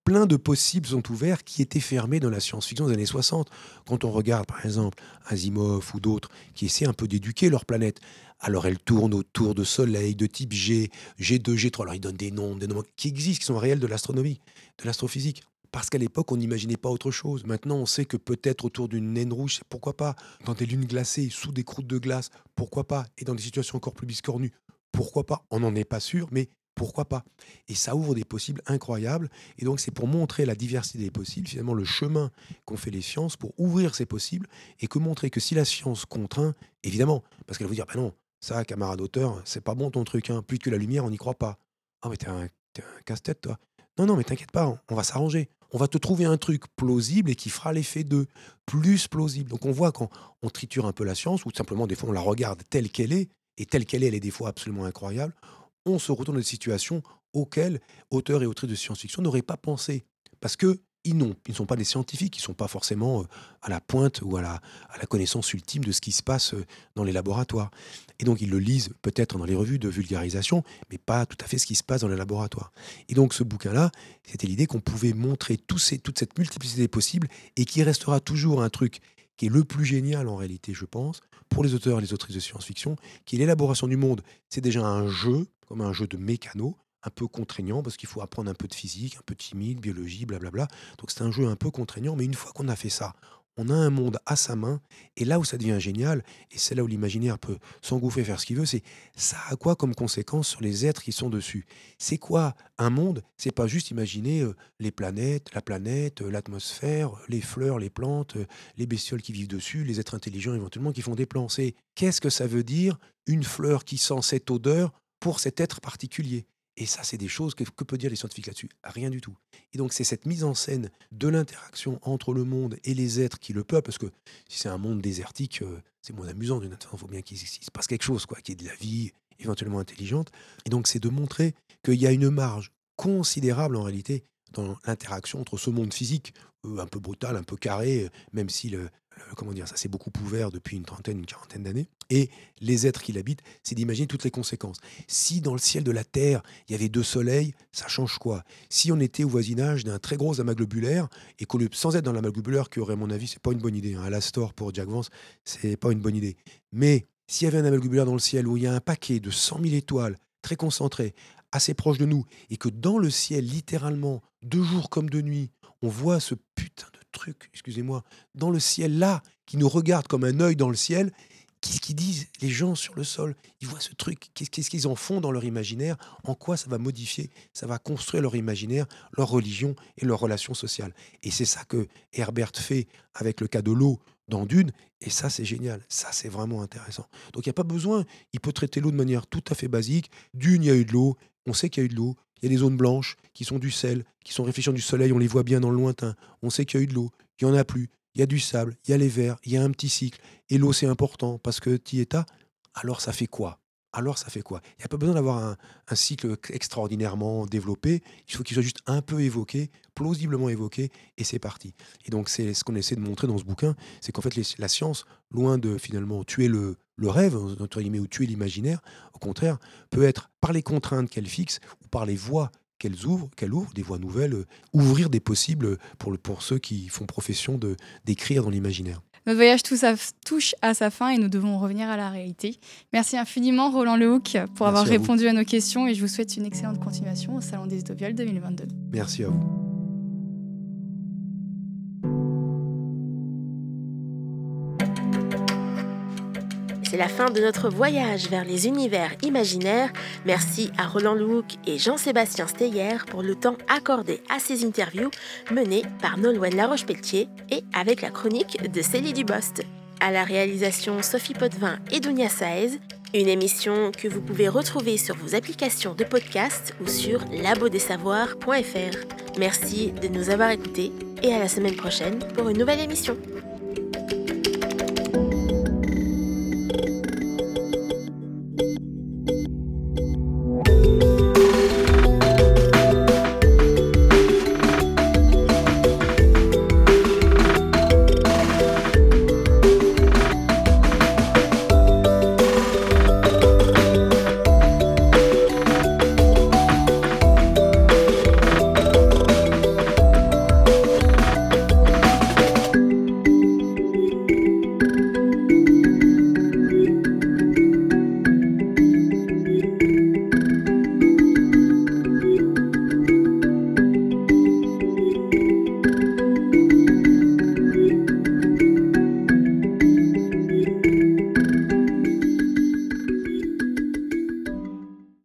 plein de possibles sont ouverts qui étaient fermés dans la science-fiction des années 60. Quand on regarde par exemple Asimov ou d'autres qui essaient un peu d'éduquer leur planète, alors elles tournent autour de soleils de type G, G2, G3, alors ils donnent des noms, des noms qui existent, qui sont réels de l'astronomie, de l'astrophysique. Parce qu'à l'époque, on n'imaginait pas autre chose. Maintenant, on sait que peut-être autour d'une naine rouge, pourquoi pas Dans des lunes glacées, sous des croûtes de glace, pourquoi pas Et dans des situations encore plus biscornues, pourquoi pas On n'en est pas sûr, mais pourquoi pas? Et ça ouvre des possibles incroyables. Et donc, c'est pour montrer la diversité des possibles, finalement, le chemin qu'ont fait les sciences pour ouvrir ces possibles et que montrer que si la science contraint, évidemment, parce qu'elle va vous dire, ben non, ça, camarade auteur, c'est pas bon ton truc, hein. plus que la lumière, on n'y croit pas. Ah, mais t'es un, un casse-tête, toi. Non, non, mais t'inquiète pas, on va s'arranger on va te trouver un truc plausible et qui fera l'effet de plus plausible. Donc on voit quand on triture un peu la science, ou simplement des fois on la regarde telle qu'elle est, et telle qu'elle est, elle est des fois absolument incroyable, on se retrouve dans des situations auxquelles auteurs et autrices de science-fiction n'auraient pas pensé. Parce que ils, ne sont pas des scientifiques, ils ne sont pas forcément euh, à la pointe ou à la, à la connaissance ultime de ce qui se passe euh, dans les laboratoires. Et donc ils le lisent peut-être dans les revues de vulgarisation, mais pas tout à fait ce qui se passe dans les laboratoires. Et donc ce bouquin-là, c'était l'idée qu'on pouvait montrer toute cette multiplicité possible et qui restera toujours un truc qui est le plus génial en réalité, je pense, pour les auteurs et les autrices de science-fiction, qui est l'élaboration du monde. C'est déjà un jeu, comme un jeu de mécano, un peu contraignant parce qu'il faut apprendre un peu de physique, un peu de chimie, de biologie, blablabla. Donc c'est un jeu un peu contraignant, mais une fois qu'on a fait ça, on a un monde à sa main, et là où ça devient génial, et c'est là où l'imaginaire peut s'engouffrer, faire ce qu'il veut, c'est ça a quoi comme conséquence sur les êtres qui sont dessus? C'est quoi un monde? C'est pas juste imaginer euh, les planètes, la planète, euh, l'atmosphère, les fleurs, les plantes, euh, les bestioles qui vivent dessus, les êtres intelligents éventuellement qui font des plans. C'est qu'est-ce que ça veut dire une fleur qui sent cette odeur pour cet être particulier? Et ça, c'est des choses que, que peut dire les scientifiques là-dessus Rien du tout. Et donc, c'est cette mise en scène de l'interaction entre le monde et les êtres qui le peuplent, parce que si c'est un monde désertique, euh, c'est moins amusant d'une façon. Il faut bien qu'il se passe quelque chose, quoi, qu'il y ait de la vie éventuellement intelligente. Et donc, c'est de montrer qu'il y a une marge considérable en réalité dans l'interaction entre ce monde physique, euh, un peu brutal, un peu carré, même si le, comment dire, ça s'est beaucoup ouvert depuis une trentaine, une quarantaine d'années. Et les êtres qui l'habitent, c'est d'imaginer toutes les conséquences. Si dans le ciel de la Terre, il y avait deux soleils, ça change quoi? Si on était au voisinage d'un très gros amas globulaire, et qu'on sans être dans l'amas globulaire, qui aurait, à mon avis, c'est pas une bonne idée. Hein, l'Astor pour Jack Vance, c'est pas une bonne idée. Mais s'il y avait un amas globulaire dans le ciel où il y a un paquet de 100 000 étoiles très concentrées, assez proches de nous, et que dans le ciel, littéralement, de jour comme de nuit, on voit ce putain de truc, excusez-moi, dans le ciel là, qui nous regarde comme un œil dans le ciel. Qu'est-ce qu'ils disent les gens sur le sol? Ils voient ce truc, qu'est-ce qu'ils en font dans leur imaginaire? En quoi ça va modifier Ça va construire leur imaginaire, leur religion et leur relation sociale? Et c'est ça que Herbert fait avec le cas de l'eau dans Dune, et ça c'est génial, ça c'est vraiment intéressant. Donc il n'y a pas besoin, il peut traiter l'eau de manière tout à fait basique. Dune, il y a eu de l'eau, on sait qu'il y a eu de l'eau, il y a des zones blanches qui sont du sel, qui sont réfléchies du soleil, on les voit bien dans le lointain. On sait qu'il y a eu de l'eau, qu'il n'y en a plus. Il y a du sable, il y a les vers, il y a un petit cycle. Et l'eau, c'est important parce que tu es Alors, ça fait quoi? Alors ça fait quoi? Il n'y a pas besoin d'avoir un, cycle extraordinairement développé, il faut qu'il soit juste un peu évoqué, plausiblement évoqué, et c'est parti. Et donc c'est ce qu'on essaie de montrer dans ce bouquin, c'est qu'en fait la science, loin de finalement tuer le, rêve, entre guillemets, ou tuer l'imaginaire, au contraire, peut être par les contraintes qu'elle fixe ou par les voies qu'elle ouvre, qu'elle ouvre, des voies nouvelles, ouvrir des possibles pour, pour ceux qui font profession de d'écrire dans l'imaginaire. Notre voyage touche à sa fin et nous devons revenir à la réalité. Merci infiniment Roland Lehoucq pour avoir répondu à nos questions et je vous souhaite une excellente continuation au Salon des Utopioles 2022. Merci à vous. C'est la fin de notre voyage vers les univers imaginaires. Merci à Roland Louk et Jean-Sébastien Steyer pour le temps accordé à ces interviews menées par Nolwenn Laroche-Pelletier et avec la chronique de Célie Dubost. À la réalisation Sophie Potvin et Dounia Saez, une émission que vous pouvez retrouver sur vos applications de podcast ou sur labodesavoirs.fr. Merci de nous avoir écoutés et à la semaine prochaine pour une nouvelle émission.